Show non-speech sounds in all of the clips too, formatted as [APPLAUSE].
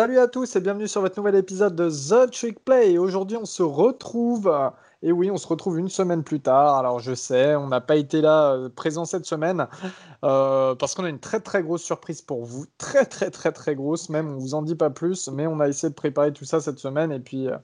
Salut à tous et bienvenue sur votre nouvel épisode de The Trick Play. Aujourd'hui, on se retrouve. Et oui, on se retrouve une semaine plus tard. Alors, je sais, on n'a pas été là euh, présent cette semaine euh, parce qu'on a une très très grosse surprise pour vous. Très très très très grosse, même. On vous en dit pas plus, mais on a essayé de préparer tout ça cette semaine. Et puis, euh,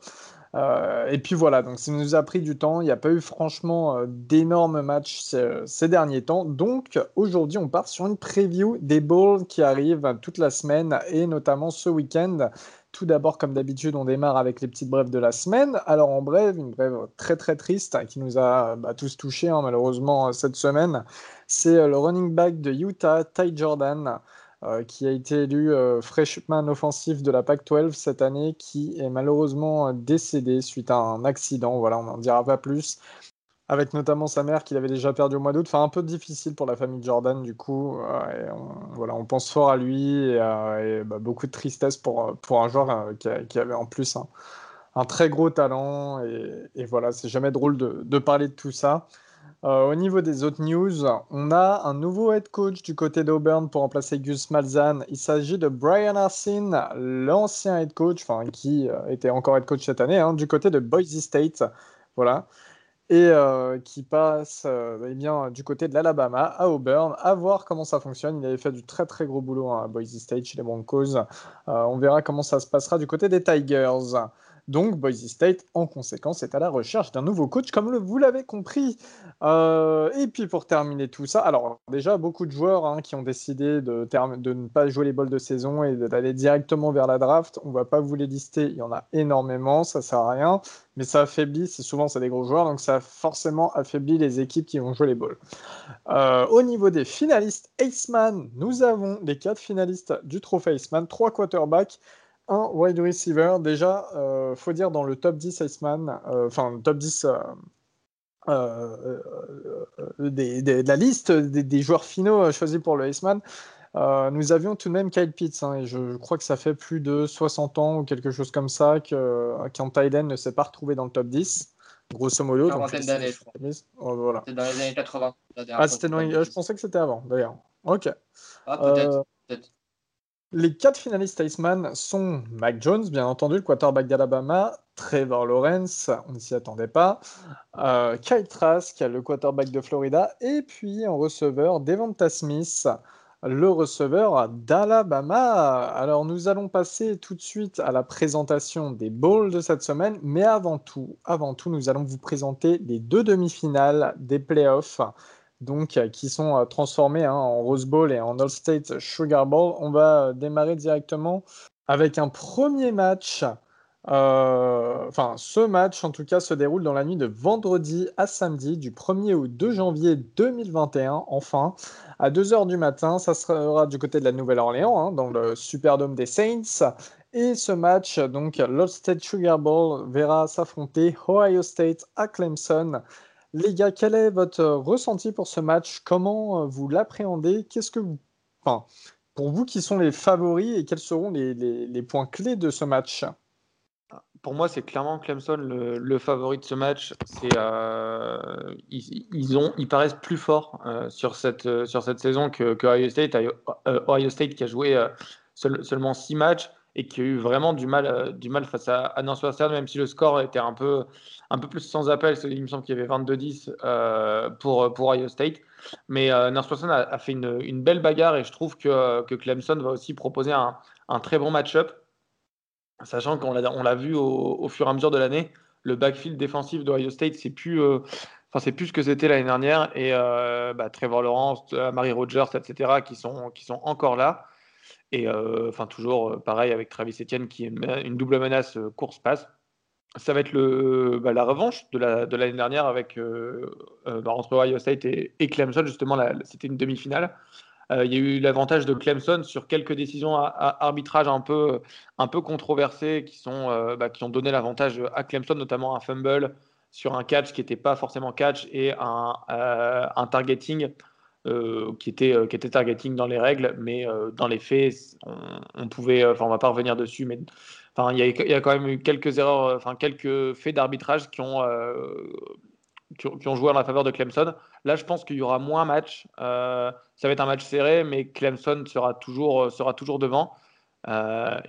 euh, et puis voilà, donc ça nous a pris du temps. Il n'y a pas eu franchement euh, d'énormes matchs ces, derniers temps. Donc aujourd'hui, on part sur une preview des bowls qui arrivent toute la semaine et notamment ce week-end. Tout d'abord, comme d'habitude, on démarre avec les petites brèves de la semaine. Alors en brève, une brève très très triste qui nous a bah, tous touchés hein, malheureusement cette semaine, c'est euh, le running back de Utah, Ty Jordan. Euh, qui a été élu euh, freshman offensif de la PAC-12 cette année, qui est malheureusement euh, décédé suite à un accident. Voilà, on n'en dira pas plus. Avec notamment sa mère qu'il avait déjà perdu au mois d'août. Enfin, un peu difficile pour la famille Jordan, du coup. on, voilà, on pense fort à lui et, bah, beaucoup de tristesse pour, pour un joueur qui, avait en plus un, très gros talent. Et, voilà, c'est jamais drôle de, parler de tout ça. Euh, au niveau des autres news, on a un nouveau head coach du côté d'Auburn pour remplacer Gus Malzahn. Il s'agit de Brian Arsin, l'ancien head coach, enfin qui euh, était encore head coach cette année, hein, du côté de Boise State. Voilà. Et euh, qui passe eh bien, du côté de l'Alabama à Auburn, à voir comment ça fonctionne. Il avait fait du très très gros boulot hein, à Boise State chez les Broncos. on verra comment ça se passera du côté des Tigers. Donc Boise State, en conséquence, est à la recherche d'un nouveau coach, comme vous l'avez compris. Euh, et puis pour terminer tout ça, alors déjà beaucoup de joueurs hein, qui ont décidé de, ne pas jouer les bols de saison et d'aller directement vers la draft. On ne va pas vous les lister, il y en a énormément, ça sert à rien, mais ça affaiblit, c'est souvent c'est des gros joueurs, donc ça forcément affaibli les équipes qui vont jouer les balls. Euh, au niveau des finalistes Aceman, nous avons les quatre finalistes du trophée Aceman, trois quarterbacks un wide receiver. Déjà, euh, faut dire dans le top 10 Iceman, euh, enfin, le top 10 euh, euh, de la liste des, joueurs finaux choisis pour le Iceman, nous avions tout de même Kyle Pitts. Hein, et je, crois que ça fait plus de 60 ans ou quelque chose comme ça qu'un Tyden ne s'est pas retrouvé dans le top 10 grosso modo. Une vingtaine d'années, je crois. Oh, voilà. C'était dans les années 80. Ah, c'était dans Je pensais que c'était avant, d'ailleurs. Ok. Ah, peut-être. peut être les quatre finalistes Iceman sont Mac Jones, bien entendu, le quarterback d'Alabama, Trevor Lawrence, on ne s'y attendait pas, euh, Kyle Trask, le quarterback de Florida, et puis en receveur, Devonta Smith, le receveur d'Alabama. Alors nous allons passer tout de suite à la présentation des bowls de cette semaine, mais avant tout, avant tout, nous allons vous présenter les deux demi-finales des playoffs donc euh, qui sont euh, transformés hein, en Rose Bowl et en All-State Sugar Bowl. On va euh, démarrer directement avec un premier match. enfin, ce match, en tout cas, se déroule dans la nuit de vendredi à samedi, du 1er au 2 janvier 2021, enfin, à 2h du matin. Ça sera du côté de la Nouvelle-Orléans, hein, dans le Superdome des Saints. Et ce match, donc l'All-State Sugar Bowl, verra s'affronter Ohio State à Clemson. Les gars, quel est votre ressenti pour ce match? Comment euh, vous l'appréhendez? Qu'est-ce que vous. Enfin, pour vous, qui sont les favoris et quels seront les, points clés de ce match? Pour moi, c'est clairement Clemson le, favori de ce match. Euh, ils, paraissent plus forts euh, sur, cette, saison que, que Ohio, State, Ohio State qui a joué seulement six matchs et qui a eu vraiment du mal, euh, du mal face à, à Northwestern, même si le score était un peu, un peu plus sans appel. Il me semble qu'il y avait 22-10 euh, pour, pour Ohio State. Mais euh, Northwestern a, fait une, belle bagarre et je trouve que, que Clemson va aussi proposer un, très bon match-up, sachant qu'on l'a, vu au, fur et à mesure de l'année. Le backfield défensif d'Ohio State, c'est plus, enfin, plus ce que c'était l'année dernière. Et bah, Trevor Lawrence, Marie Rogers, etc., qui sont, qui sont encore là. Et euh, enfin, toujours euh, pareil avec Travis Etienne qui est une double menace euh, course-passe. Ça va être bah, la revanche de l'année de dernière avec, bah, entre Ohio State et, Clemson. Justement, c'était une demi-finale. il y a eu l'avantage de Clemson sur quelques décisions à, arbitrage un peu, un peu controversées qui, sont, bah, qui ont donné l'avantage à Clemson, notamment un fumble sur un catch qui n'était pas forcément catch et un targeting euh, qui, était, euh, qui était targeting dans les règles, mais euh, dans les faits, on, pouvait, enfin, on va pas revenir dessus, mais enfin, il y, a, il y a quand même eu quelques erreurs, enfin, quelques faits d'arbitrage qui ont, qui ont, joué en la faveur de Clemson. Là, je pense qu'il y aura moins match. ça va être un match serré, mais Clemson sera toujours, sera toujours devant.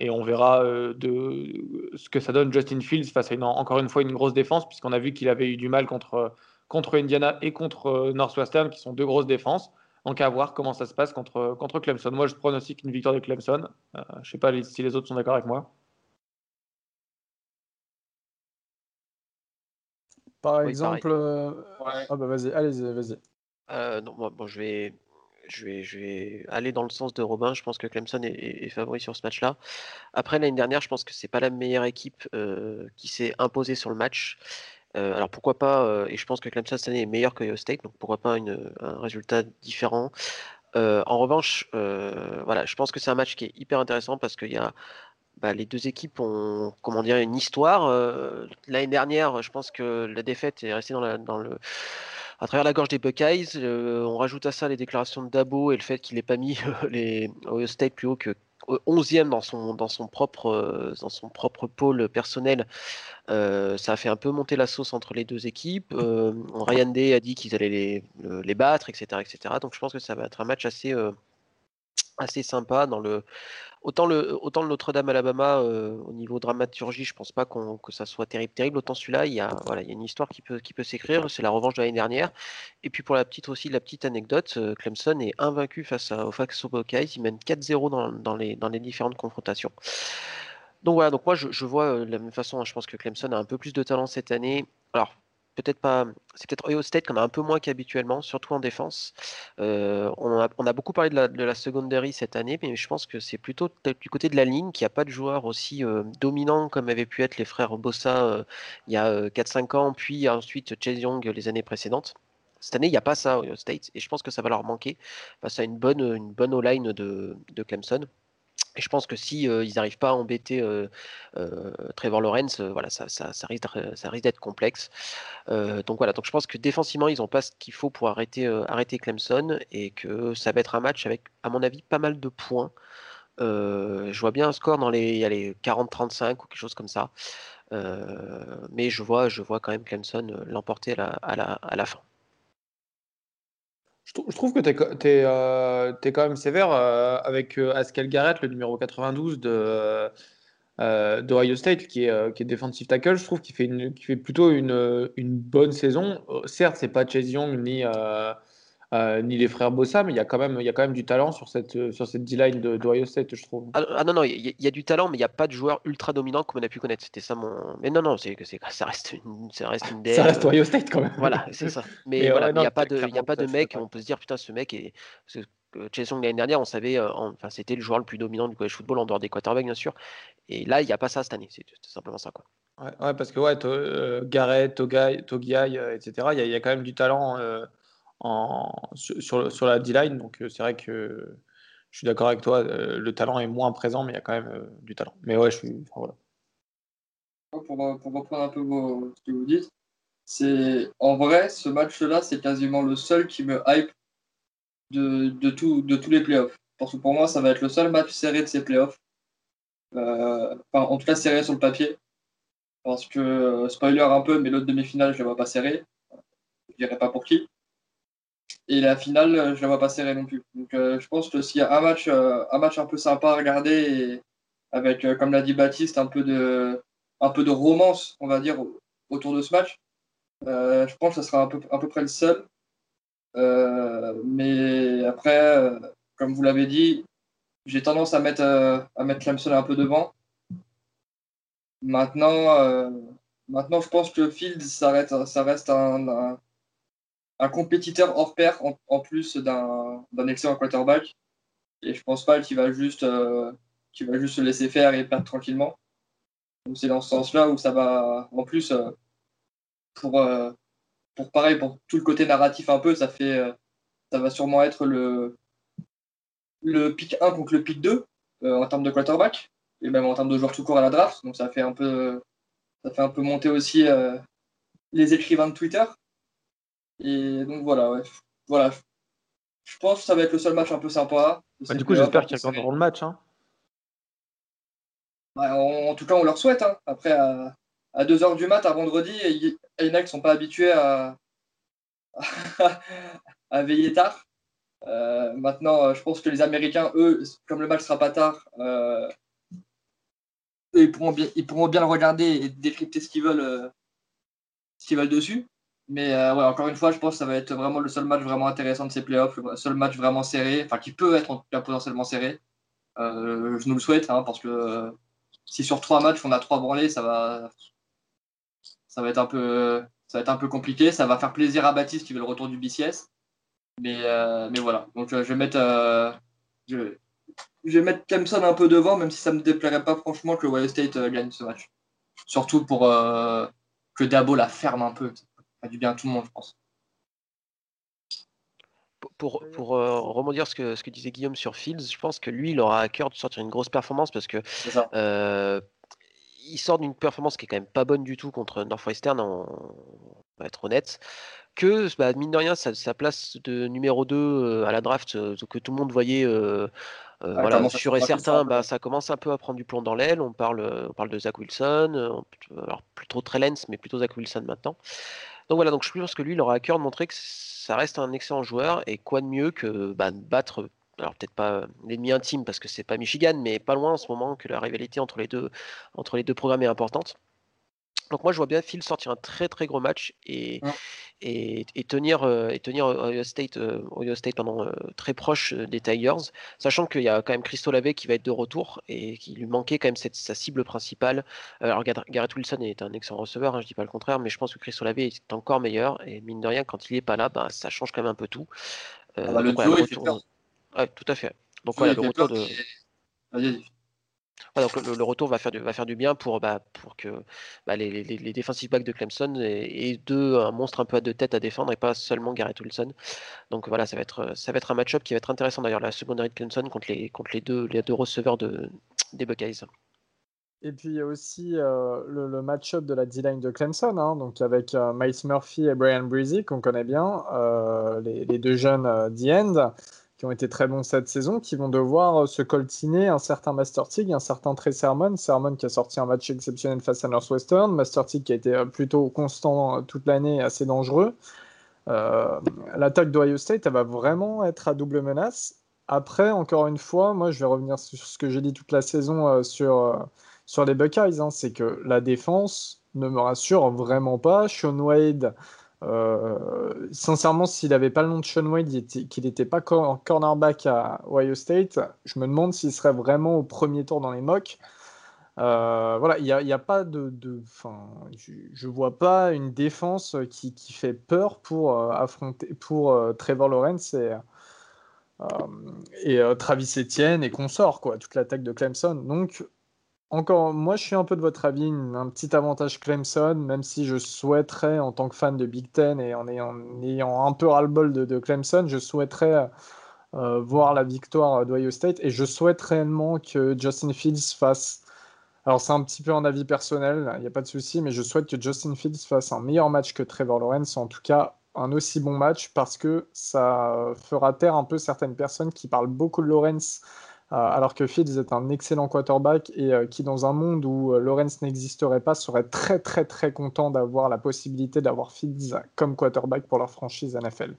et on verra de ce que ça donne Justin Fields face à une, encore une fois une grosse défense, puisqu'on a vu qu'il avait eu du mal contre, contre Indiana et contre Northwestern, qui sont deux grosses défenses. Donc à voir comment ça se passe contre, contre Clemson. Moi, je pronostique une victoire de Clemson. je ne sais pas si les autres sont d'accord avec moi. Par exemple. Euh, ah bah vas-y, allez, vas-y. Euh, non, bon, je vais, je vais, je vais aller dans le sens de Robin. Je pense que Clemson est, favori sur ce match-là. Après l'année dernière, je pense que c'est pas la meilleure équipe euh, qui s'est imposée sur le match. Alors pourquoi pas Et je pense que Clemson cette année est meilleur que Ohio State, donc pourquoi pas un résultat différent. en revanche, je pense que c'est un match qui est hyper intéressant parce qu'il bah, les deux équipes ont comment dire une histoire. Euh, l'année dernière, je pense que la défaite est restée dans, le à travers la gorge des Buckeyes. Euh, on rajoute à ça les déclarations de Dabo et le fait qu'il n'ait pas mis [LAUGHS] les State plus haut que 11e dans son, dans son, propre, euh, dans son propre pôle personnel. ça a fait un peu monter la sauce entre les deux équipes. Ryan Day a dit qu'ils allaient les, les, battre, etc., etc. Donc je pense que ça va être un match assez assez sympa dans le autant le autant le Notre-Dame Alabama euh, au niveau dramaturgie je pense pas que ça soit terrible terrible. Autant celui-là il y a voilà il y a une histoire qui peut qui peut s'écrire. C'est la revanche de l'année dernière. Et puis pour la petite aussi la petite anecdote euh, Clemson est invaincu face à, au Faxo Buckeyes il mène 4-0 dans, dans, les dans les différentes confrontations. Donc voilà. Donc moi je, je vois euh, de la même façon hein, je pense que Clemson a un peu plus de talent cette année. Alors peut-être pas. C'est peut-être Ohio State qu'on a un peu moins qu'habituellement, surtout en défense. Euh, on, a, beaucoup parlé de la, secondary cette année, mais je pense que c'est plutôt du côté de la ligne qu'il n'y a pas de joueurs aussi euh, dominants comme avaient pu être les frères Bossa euh, il y a 4-5 ans, puis ensuite Chase Young les années précédentes. Cette année, il n'y a pas ça Ohio State, et je pense que ça va leur manquer face à une bonne, une bonne O-line de Clemson. Et je pense que si ils n'arrivent pas à embêter Trevor Lawrence, voilà, ça, risque, d'être complexe. donc voilà, donc je pense que défensivement, ils n'ont pas ce qu'il faut pour arrêter, Clemson et que ça va être un match avec, à mon avis, pas mal de points. je vois bien un score dans les, les 40-35 ou quelque chose comme ça. mais je vois, je vois quand même Clemson l'emporter à la fin. Je, trouve que tu es, euh, quand même sévère euh, avec euh, Askel Garrett, le numéro 92 de, d'Ohio State, qui est, qui est defensive tackle. Je trouve qu'il fait, qui fait plutôt une, une bonne saison. certes, c'est pas Chase Young ni euh, ni les frères Bossa, mais il y a quand même, il y a quand même du talent sur cette, euh, sur cette D-line d'Ohio State, je trouve. Ah, ah non, non, il y, a du talent, mais il n'y a pas de joueur ultra dominant comme on a pu connaître. C'était ça mon. Mais non, non, c'est ça reste une, ça reste une Ça reste Ohio State quand même. Voilà, c'est ça. Mais, voilà, il n'y a pas de, il a pas de mec. On peut se dire putain, ce mec est. Chase Young l'année dernière, on savait, euh, enfin, c'était le joueur le plus dominant du college football en dehors des quarterbacks, bien sûr. Et là, il n'y a pas ça cette année. C'est simplement ça, quoi. Ouais, parce que ouais, Garrett, Togai, Togiai, etc. Il y, a quand même du talent sur, la D-line. Donc euh, c'est vrai que je suis d'accord avec toi, euh, le talent est moins présent, mais il y a quand même euh, du talent. Mais ouais, je suis. pour, pour, reprendre un peu ce que vous dites, c'est en vrai, ce match-là, c'est quasiment le seul qui me hype de, de, tout, de tous les playoffs. Parce que pour moi, ça va être le seul match serré de ces playoffs. en tout cas, serré sur le papier. Parce que, spoiler un peu, mais l'autre demi-finale, je ne la vois pas serrée. Je dirais pas pour qui. Et la finale, euh, je la vois pas serrée non plus. Donc euh, je pense que s'il y a un match, euh, un match un peu sympa à regarder, avec, comme l'a dit Baptiste, un peu, de, un peu de romance, on va dire, autour de ce match, je pense que ce sera à peu, près le seul. mais après, comme vous l'avez dit, j'ai tendance à mettre, à mettre Clemson un peu devant. Maintenant, maintenant je pense que Fields, ça reste, ça reste un compétiteur hors pair en, plus d'un excellent quarterback. Et je pense pas qu'il va juste euh, va juste se laisser faire et perdre tranquillement. Donc c'est dans ce sens-là où ça va en plus euh, pour euh, pour pareil pour tout le côté narratif un peu, ça fait ça va sûrement être le le pick 1 contre le pick 2 en termes de quarterback et même en termes de joueurs tout court à la draft. Donc ça fait un peu ça fait un peu monter aussi les écrivains de Twitter. Et donc voilà, ouais. voilà. Je pense que ça va être le seul match un peu sympa. Bah, du coup, j'espère qu'ils regarderont le match. Hein. en, tout cas, on leur souhaite. Hein. Après, à, 2h du mat, à vendredi, les ne sont pas habitués à, [LAUGHS] à veiller tard. Euh, maintenant, je pense que les Américains, eux, comme le match sera pas tard, euh, ils, pourront bien, ils pourront bien le regarder et décrypter ce qu'ils veulent, ce qu'ils veulent dessus. Mais ouais, encore une fois, je pense que ça va être vraiment le seul match vraiment intéressant de ces playoffs, le seul match vraiment serré, enfin qui peut être en tout cas potentiellement serré. je nous le souhaite, hein, parce que si sur trois matchs on a trois branlés, ça va, ça va être un peu, ça va être un peu compliqué. Ça va faire plaisir à Baptiste qui veut le retour du BCS. Mais, euh, mais voilà. Donc euh, je vais mettre, euh, je, vais mettre Clemson un peu devant, même si ça me déplairait pas franchement que Ohio State gagne ce match. Surtout pour que Dabo la ferme un peu. Fait du bien à tout le monde, je pense. Pour, pour euh, rebondir ce que, ce que disait Guillaume sur Fields, je pense que lui, il aura à cœur de sortir une grosse performance parce que euh, il sort d'une performance qui est quand même pas bonne du tout contre Northwestern, on, va être honnête. Que, bah, mine de rien, sa, place de numéro 2 euh, à la draft, que tout le monde voyait voilà, sûr et certain, bah, ça commence un peu à prendre du plomb dans l'aile. On parle, on parle de Zach Wilson, alors plus trop Trellens, mais plutôt Zach Wilson maintenant. Donc voilà, donc je pense que lui, il aura à cœur de montrer que ça reste un excellent joueur et quoi de mieux que bah, battre alors peut-être pas l'ennemi intime parce que c'est pas Michigan, mais pas loin en ce moment que la rivalité entre les deux, entre les deux programmes est importante. Donc moi je vois bien Phil sortir un très très gros match et, et, tenir, euh, et tenir Ohio State, euh, State pendant euh, très proche des Tigers, sachant qu'il y a quand même Christo Lavé qui va être de retour et qui lui manquait quand même cette, sa cible principale. alors Garrett Wilson est un excellent receveur, hein, je dis pas le contraire, mais je pense que Christo Lavé est encore meilleur et mine de rien quand il est pas là, bah, ça change quand même un peu tout. Ah bah, le retour... tout à fait. Donc voilà, le retour de donc le, retour va faire du, bien pour, bah, que bah, les, les, les defensive backs de Clemson aient, deux, un monstre un peu à deux têtes à défendre et pas seulement Garrett Wilson. Donc voilà, ça va être, un match-up qui va être intéressant d'ailleurs, la secondaire de Clemson contre les, deux, receveurs de, des Buckeyes. Et puis il y a aussi euh, le, match-up de la D-line de Clemson, hein, donc avec euh, Miles Murphy et Brian Breezy, qu'on connaît bien, euh, les, les, deux jeunes D-end qui ont été très bons cette saison, qui vont devoir euh, se coltiner un certain Master Tig, un certain Trey Sermon. Sermon qui a sorti un match exceptionnel face à Northwestern, Master Tig qui a été euh, plutôt constant euh, toute l'année, assez dangereux. L'attaque d'Ohio State, elle va vraiment être à double menace. Après, encore une fois, moi je vais revenir sur ce que j'ai dit toute la saison sur, sur les Buckeyes, hein, c'est que la défense ne me rassure vraiment pas. Sean Wade, euh, sincèrement, s'il n'avait pas le nom de Sean Wade, qu'il n'était pas cornerback à Ohio State, je me demande s'il serait vraiment au premier tour dans les mocks. Euh, voilà, il n'y a, pas de. de je ne vois pas une défense qui, fait peur pour euh, affronter pour Trevor Lawrence et, et Travis Etienne et consorts, quoi, toute l'attaque de Clemson. Donc, encore, moi, je suis un peu de votre avis, un petit avantage Clemson, même si je souhaiterais, en tant que fan de Big Ten et en ayant, un peu ras-le-bol de, Clemson, je souhaiterais euh, voir la victoire d'Ohio State et je souhaite réellement que Justin Fields fasse. Alors, c'est un petit peu un avis personnel, il n'y a pas de souci, mais je souhaite que Justin Fields fasse un meilleur match que Trevor Lawrence, en tout cas un aussi bon match, parce que ça fera taire un peu certaines personnes qui parlent beaucoup de Lawrence euh, alors que Fields est un excellent quarterback et euh, qui, dans un monde où euh, Lawrence n'existerait pas, serait très très très content d'avoir la possibilité d'avoir Fields comme quarterback pour leur franchise NFL.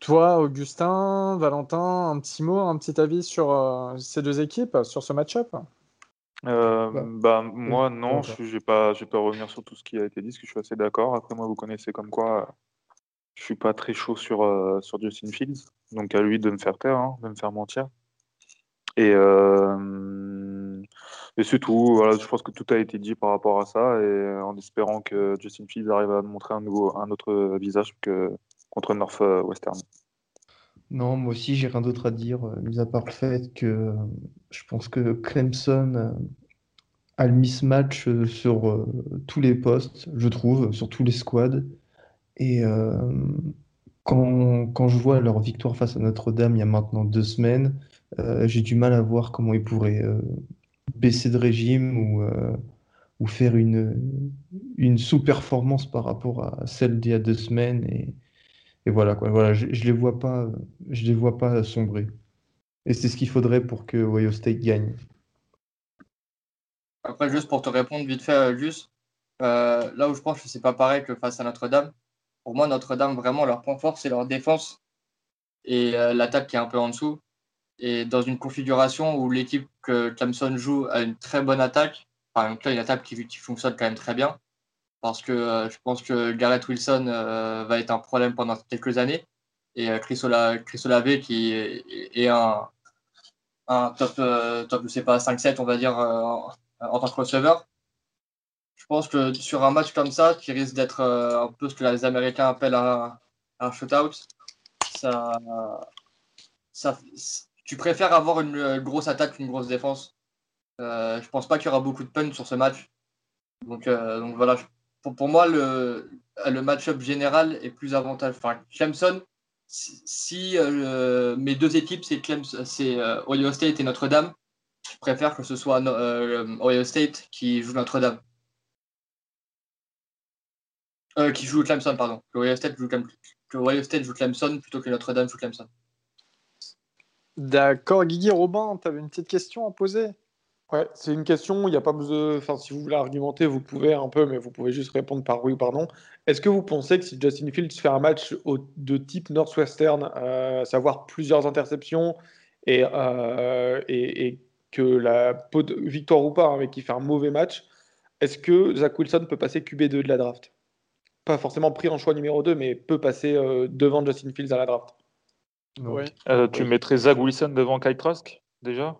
Toi, Augustin, Valentin, un petit mot, un petit avis sur ces deux équipes, sur ce match-up? Bah, bah, moi, non, je ne vais pas, pas revenir sur tout ce qui a été dit, parce que je suis assez d'accord. Après, moi, vous connaissez comme quoi je suis pas très chaud sur, euh, sur Justin Fields, donc à lui de me faire taire, hein, de me faire mentir. Et, euh, c'est tout. Je pense que tout a été dit par rapport à ça, et en espérant que Justin Fields arrive à montrer un, autre visage que contre Northwestern. Non, moi aussi, j'ai rien d'autre à dire, euh, mis à part le fait que je pense que Clemson a le mismatch sur tous les postes, je trouve, sur tous les squads. Et euh, quand, quand, je vois leur victoire face à Notre-Dame il y a maintenant deux semaines, euh, j'ai du mal à voir comment ils pourraient euh, baisser de régime ou, ou faire une, une sous-performance par rapport à celle d'il y a deux semaines. Et, et voilà, quoi. Voilà, je ne les, vois pas, les vois pas sombrer. Et c'est ce qu'il faudrait pour que Ohio State gagne. Après, juste pour te répondre vite fait, juste, là où je pense que c'est pas pareil que face à Notre-Dame, pour moi, Notre-Dame, vraiment, leur point fort, c'est leur défense et euh, l'attaque qui est un peu en dessous. et dans une configuration où l'équipe que Clemson joue a une très bonne attaque, enfin une attaque qui, fonctionne quand même très bien, parce que euh, je pense que Garrett Wilson euh, va être un problème pendant quelques années, et Chris, Olave qui est, un, top, je sais pas, 5-7 on va dire en, tant que receveur. Je pense que sur un match comme ça, qui risque d'être un peu ce que les Américains appellent un, un shootout, ça, tu préfères avoir une, grosse attaque qu'une grosse défense. Euh, je pense pas qu'il y aura beaucoup de punch sur ce match. Donc, euh, voilà, pour, moi, le, match-up général est plus avantageux. Clemson, si, euh, mes deux équipes, c'est c'est Ohio State et Notre-Dame, je préfère que ce soit Ohio State qui joue Notre-Dame. Qui joue Clemson, pardon. Que Ohio State joue, que Ohio State joue Clemson plutôt que Notre-Dame joue Clemson. D'accord, Guigui, Robin, tu avais une petite question à poser? Ouais, c'est une question, il n'y a pas besoin. Enfin, si vous voulez argumenter, vous pouvez un peu, mais vous pouvez juste répondre par oui ou par non. Est-ce que vous pensez que si Justin Fields fait un match de type Northwestern, euh, à savoir plusieurs interceptions et, euh, et, que la victoire ou pas, hein, mais qu'il fait un mauvais match, est-ce que Zach Wilson peut passer QB2 de la draft? Pas forcément pris en choix numéro 2, mais peut passer euh, devant Justin Fields à la draft. Euh, tu mettrais Zach Wilson devant Kyle Trask déjà?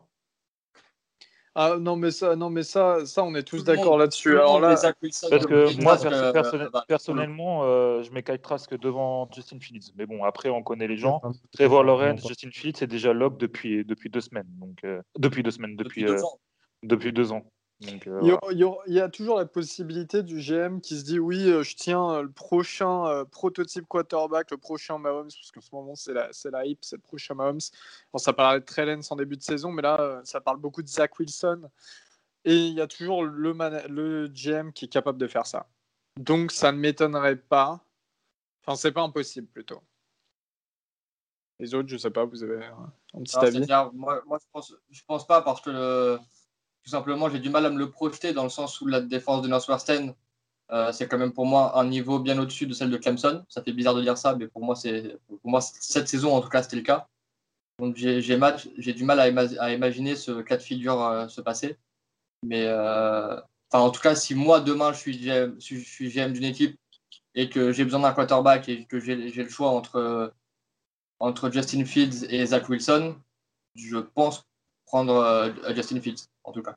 Ah non mais ça non mais ça ça on est tous d'accord là-dessus. Alors là parce que moi euh, personnellement euh, je mets Kyle Trask devant Justin Fields. Mais bon après on connaît les gens. Trevor Lawrence, Justin Fields c'est déjà lock depuis depuis deux semaines. Donc depuis deux semaines depuis depuis deux ans. Euh, il, y a, toujours la possibilité du GM qui se dit oui, euh, je tiens euh, le prochain prototype quarterback, le prochain Mahomes, parce qu'en ce moment c'est la, c'est la hype, c'est le prochain Mahomes. Bon, ça parlait de Trellens en début de saison, mais là ça parle beaucoup de Zach Wilson. Et il y a toujours le, le GM qui est capable de faire ça. Donc ça ne m'étonnerait pas. Enfin, c'est pas impossible plutôt. Les autres, je sais pas, vous avez un, petit avis? Moi, moi je, pense, je pense pas parce que tout simplement, j'ai du mal à me le projeter dans le sens où la défense de Northwestern, euh, c'est quand même pour moi un niveau bien au-dessus de celle de Clemson. Ça fait bizarre de dire ça, mais pour moi, c'est pour moi cette saison en tout cas c'était le cas. Donc j'ai du mal à, imaginer ce cas de figure euh, se passer. Mais euh, en tout cas, si moi demain je suis GM, je suis GM d'une équipe et que j'ai besoin d'un quarterback et que j'ai le choix entre entre Justin Fields et Zach Wilson, je pense prendre euh, Justin Fields, en tout cas.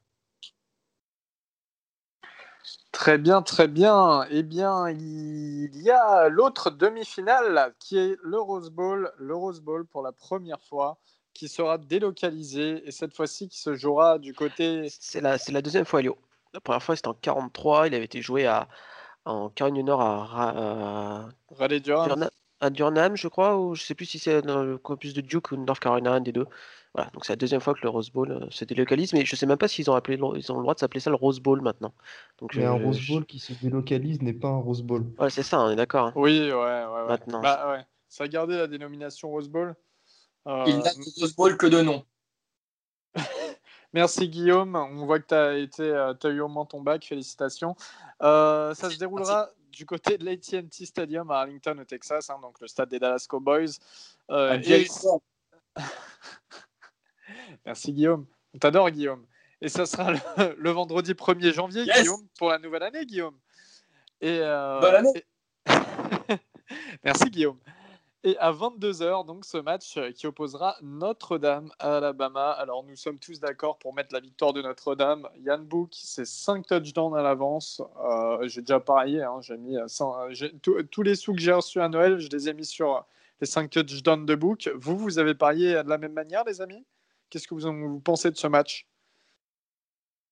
Très bien, très bien. Eh bien, il y a l'autre demi-finale qui est le Rose Bowl, le Rose Bowl pour la première fois, qui sera délocalisé et cette fois-ci qui se jouera du côté. C'est la, c'est la deuxième fois, Elio. La première fois, c'était en 43. Il avait été joué à, en Caroline du Nord à, Durham. à Durham, je crois, ou je sais plus si c'est dans le campus de Duke ou North Carolina, un des deux. Voilà, donc c'est la deuxième fois que le Rose Bowl euh, se délocalise, mais je sais même pas s'ils ont, appelé, ils ont le droit de s'appeler ça le Rose Bowl maintenant. Donc, mais un Rose Bowl qui se délocalise n'est pas un Rose Bowl. Ouais, c'est ça, on est d'accord. Hein. Oui, ouais, ouais, Maintenant. Bah, ouais. Ça a gardé la dénomination Rose Bowl. Euh, Il n'a de Rose Bowl que de nom. [LAUGHS] Merci Guillaume, on voit que tu as, été, euh, as eu au moins ton bac, félicitations. ça se déroulera du côté de l'AT&T Stadium à Arlington au Texas, hein, donc le stade des Dallas Cowboys. Euh, [LAUGHS] Merci Guillaume. On t'adore Guillaume. Et ça sera le, vendredi 1er janvier, Guillaume, pour la nouvelle année, Guillaume. Et, euh, Bonne année. [LAUGHS] Merci Guillaume. Et à 22h, donc ce match qui opposera Notre-Dame à Alabama. Alors nous sommes tous d'accord pour mettre la victoire de Notre-Dame. Yann Book, c'est 5 touchdowns à l'avance. Euh, j'ai déjà parié, hein, j'ai mis tous les sous que j'ai reçus à Noël, je les ai mis sur les 5 touchdowns de Book. Vous, vous avez parié de la même manière, les amis? Qu'est-ce que vous, pensez de ce match?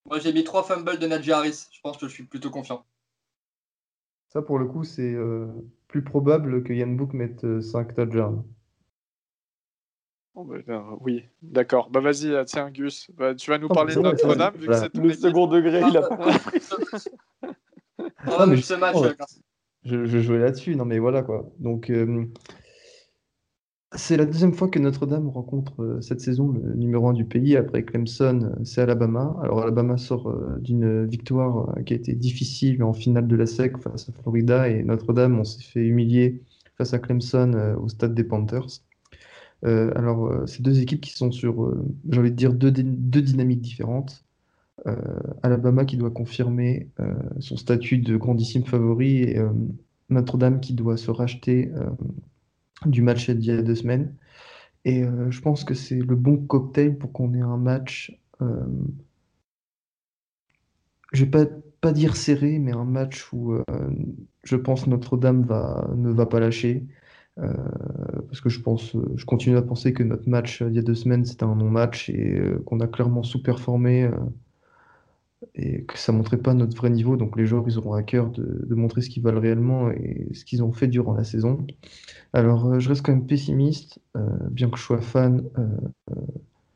Moi, j'ai mis trois fumbles de Najee Harris. Je pense que je suis plutôt confiant. Ça, pour le coup, c'est euh, plus probable que Yann Book mette 5 euh, touchdowns. Oh, bah, ben, oui, d'accord. Bah vas-y, euh, tiens, Gus, bah, tu vas nous oh, parler de Notre-Dame, vu que c'est Le second degré, il a pas compris. Ah, mais ce match, je, je, jouais là-dessus, non mais voilà quoi. Donc, c'est la deuxième fois que Notre-Dame rencontre euh, cette saison le numéro 1 du pays. Après Clemson, euh, c'est Alabama. Alors Alabama sort euh, d'une victoire qui a été difficile en finale de la SEC face à Florida et Notre-Dame, on s'est fait humilier face à Clemson au stade des Panthers. alors, ces deux équipes qui sont sur, j'ai envie de dire, deux, deux dynamiques différentes. Alabama qui doit confirmer son statut de grandissime favori et Notre-Dame qui doit se racheter du match d'il y a deux semaines. Et je pense que c'est le bon cocktail pour qu'on ait un match, je vais pas, pas dire serré, mais un match où je pense Notre-Dame ne va pas lâcher. parce que je pense, je continue à penser que notre match il y a deux semaines c'était un non-match et qu'on a clairement sous-performé et que ça montrait pas notre vrai niveau. Donc les joueurs, ils auront à cœur de, montrer ce qu'ils valent réellement et ce qu'ils ont fait durant la saison. Alors euh, je reste quand même pessimiste, euh, bien que je sois fan. Euh,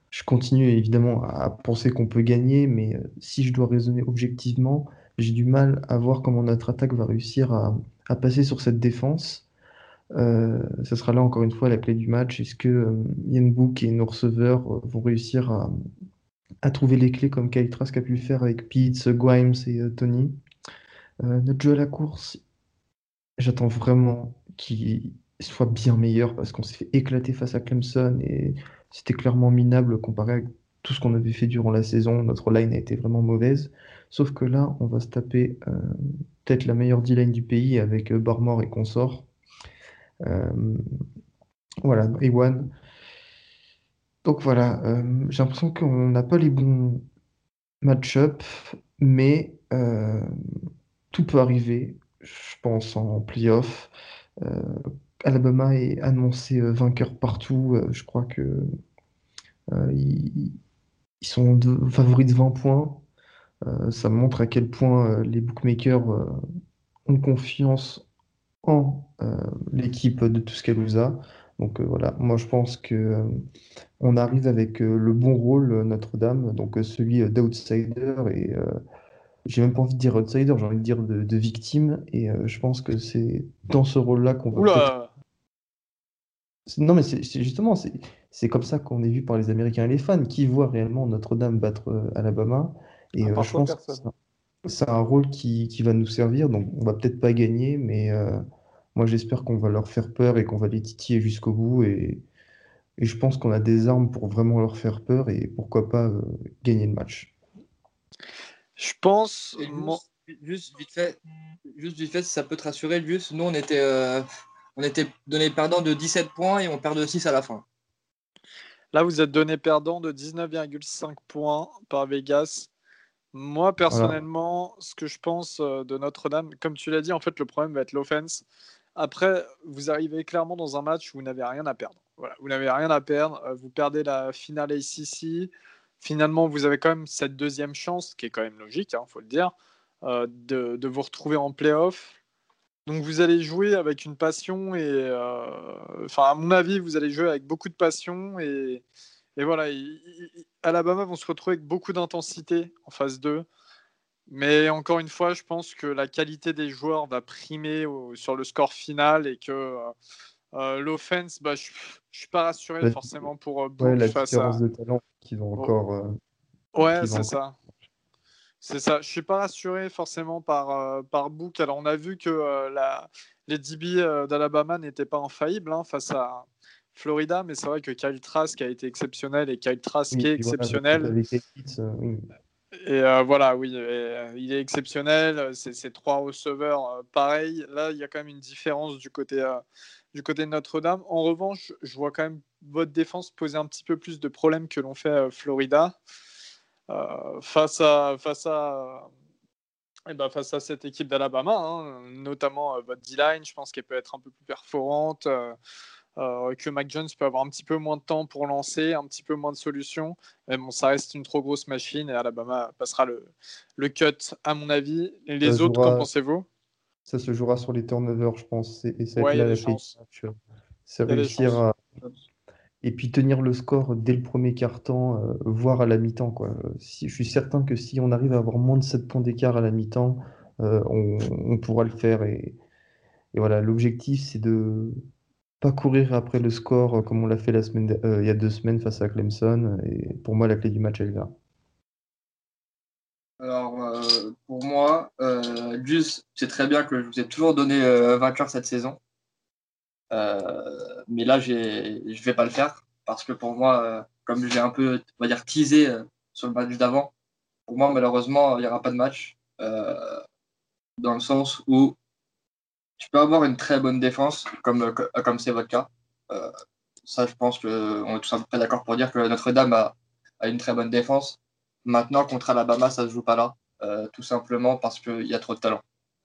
je continue évidemment à penser qu'on peut gagner, mais si je dois raisonner objectivement, j'ai du mal à voir comment notre attaque va réussir à, passer sur cette défense. ce sera là encore une fois la clé du match. Est-ce que Yann Book et nos receveurs vont réussir à, à trouver les clés comme Kyle Trask a pu le faire avec Pete, Grimes et euh, Tony. Euh, notre jeu à la course, j'attends vraiment qu'il soit bien meilleur parce qu'on s'est fait éclater face à Clemson et c'était clairement minable comparé à tout ce qu'on avait fait durant la saison. Notre line a été vraiment mauvaise. Sauf que là, on va se taper euh, peut-être la meilleure D-line du pays avec Barmore et consort. voilà, Ewan, donc voilà, euh, j'ai l'impression qu'on n'a pas les bons match-up, mais euh, tout peut arriver, je pense, en playoff. Euh, Alabama est annoncé vainqueur partout. je crois que ils, sont favoris de 20 points. ça montre à quel point les bookmakers ont confiance en l'équipe de Tuscaloosa. Donc voilà, moi je pense que on arrive avec euh, le bon rôle euh, Notre-Dame, donc euh, celui d'outsider et j'ai même pas envie de dire outsider, j'ai envie de dire de, victime. Et je pense que c'est dans ce rôle-là qu'on va. Oula! Non mais c'est justement c'est comme ça qu'on est vu par les Américains et les fans. Qui voient réellement Notre-Dame battre Alabama? Et je pense que c'est un rôle qui, qui, va nous servir. Donc on va peut-être pas gagner mais moi j'espère qu'on va leur faire peur et qu'on va les titiller jusqu'au bout et et je pense qu'on a des armes pour vraiment leur faire peur et pourquoi pas euh, gagner le match. Je pense. Juste, vite fait, juste vite fait, si ça peut te rassurer, juste, nous on était, euh, on était donné perdant de 17 points et on perd de 6 à la fin. Là, vous êtes donné perdant de 19,5 points par Vegas. Moi, personnellement, ce que je pense euh, de Notre-Dame, comme tu l'as dit, en fait, le problème va être l'offense. Après, vous arrivez clairement dans un match où vous n'avez rien à perdre. Voilà, vous n'avez rien à perdre. Euh, vous perdez la finale ACC. Finalement, vous avez quand même cette deuxième chance, qui est quand même logique, il hein, faut le dire, euh, de, vous retrouver en playoff. Donc vous allez jouer avec une passion et, euh, enfin à mon avis, vous allez jouer avec beaucoup de passion et, et voilà. Alabama vont se retrouver avec beaucoup d'intensité en phase 2. Mais encore une fois, je pense que la qualité des joueurs va primer sur le score final et que euh, l'offense, bah, je ne suis pas rassuré forcément pour euh, Book la face différence de talent qu'ils ont encore. Euh, ouais, c'est ça. C'est ça. Je suis pas rassuré forcément par, par Book. Alors, on a vu que la, les DB d'Alabama n'étaient pas infaillibles hein, face à Florida, mais c'est vrai que Kyle Trask a été exceptionnel et Kyle Trask est exceptionnel. Et voilà, oui, il est exceptionnel. C'est trois receveurs pareil. Là, il y a quand même une différence du côté, du côté de Notre-Dame. En revanche, je vois quand même votre défense poser un petit peu plus de problèmes que l'on fait Florida. Euh, face à eh ben, face à cette équipe d'Alabama, hein, notamment euh, votre D-line, je pense qu'elle peut être un peu plus performante, euh, que Mac Jones peut avoir un petit peu moins de temps pour lancer, un petit peu moins de solutions. Mais bon, ça reste une trop grosse machine et Alabama passera le, le cut, à mon avis. Et les autres, qu'en pensez-vous? Ça se jouera sur les turnovers, je pense. Et ça va être la C'est réussir à... Et puis tenir le score dès le premier quart-temps, euh, voire à la mi-temps. Si, je suis certain que si on arrive à avoir moins de 7 points d'écart à la mi-temps, euh, on, pourra le faire. Et, voilà, l'objectif, c'est de pas courir après le score comme on l'a fait la semaine, euh, il y a deux semaines face à Clemson. Et pour moi, la clé du match, elle est là. Alors, euh, pour moi, euh, c'est très bien que je vous ai toujours donné euh, vainqueur cette saison. mais là, je ne vais pas le faire parce que pour moi, comme j'ai un peu, on va dire, teasé sur le match d'avant, pour moi, malheureusement, il n'y aura pas de match dans le sens où tu peux avoir une très bonne défense, comme comme c'est votre cas. ça, je pense qu'on est tous à d'accord pour dire que Notre-Dame a, a, une très bonne défense. Maintenant, contre Alabama, ça ne se joue pas là, euh, tout simplement parce qu'il y a trop de talent.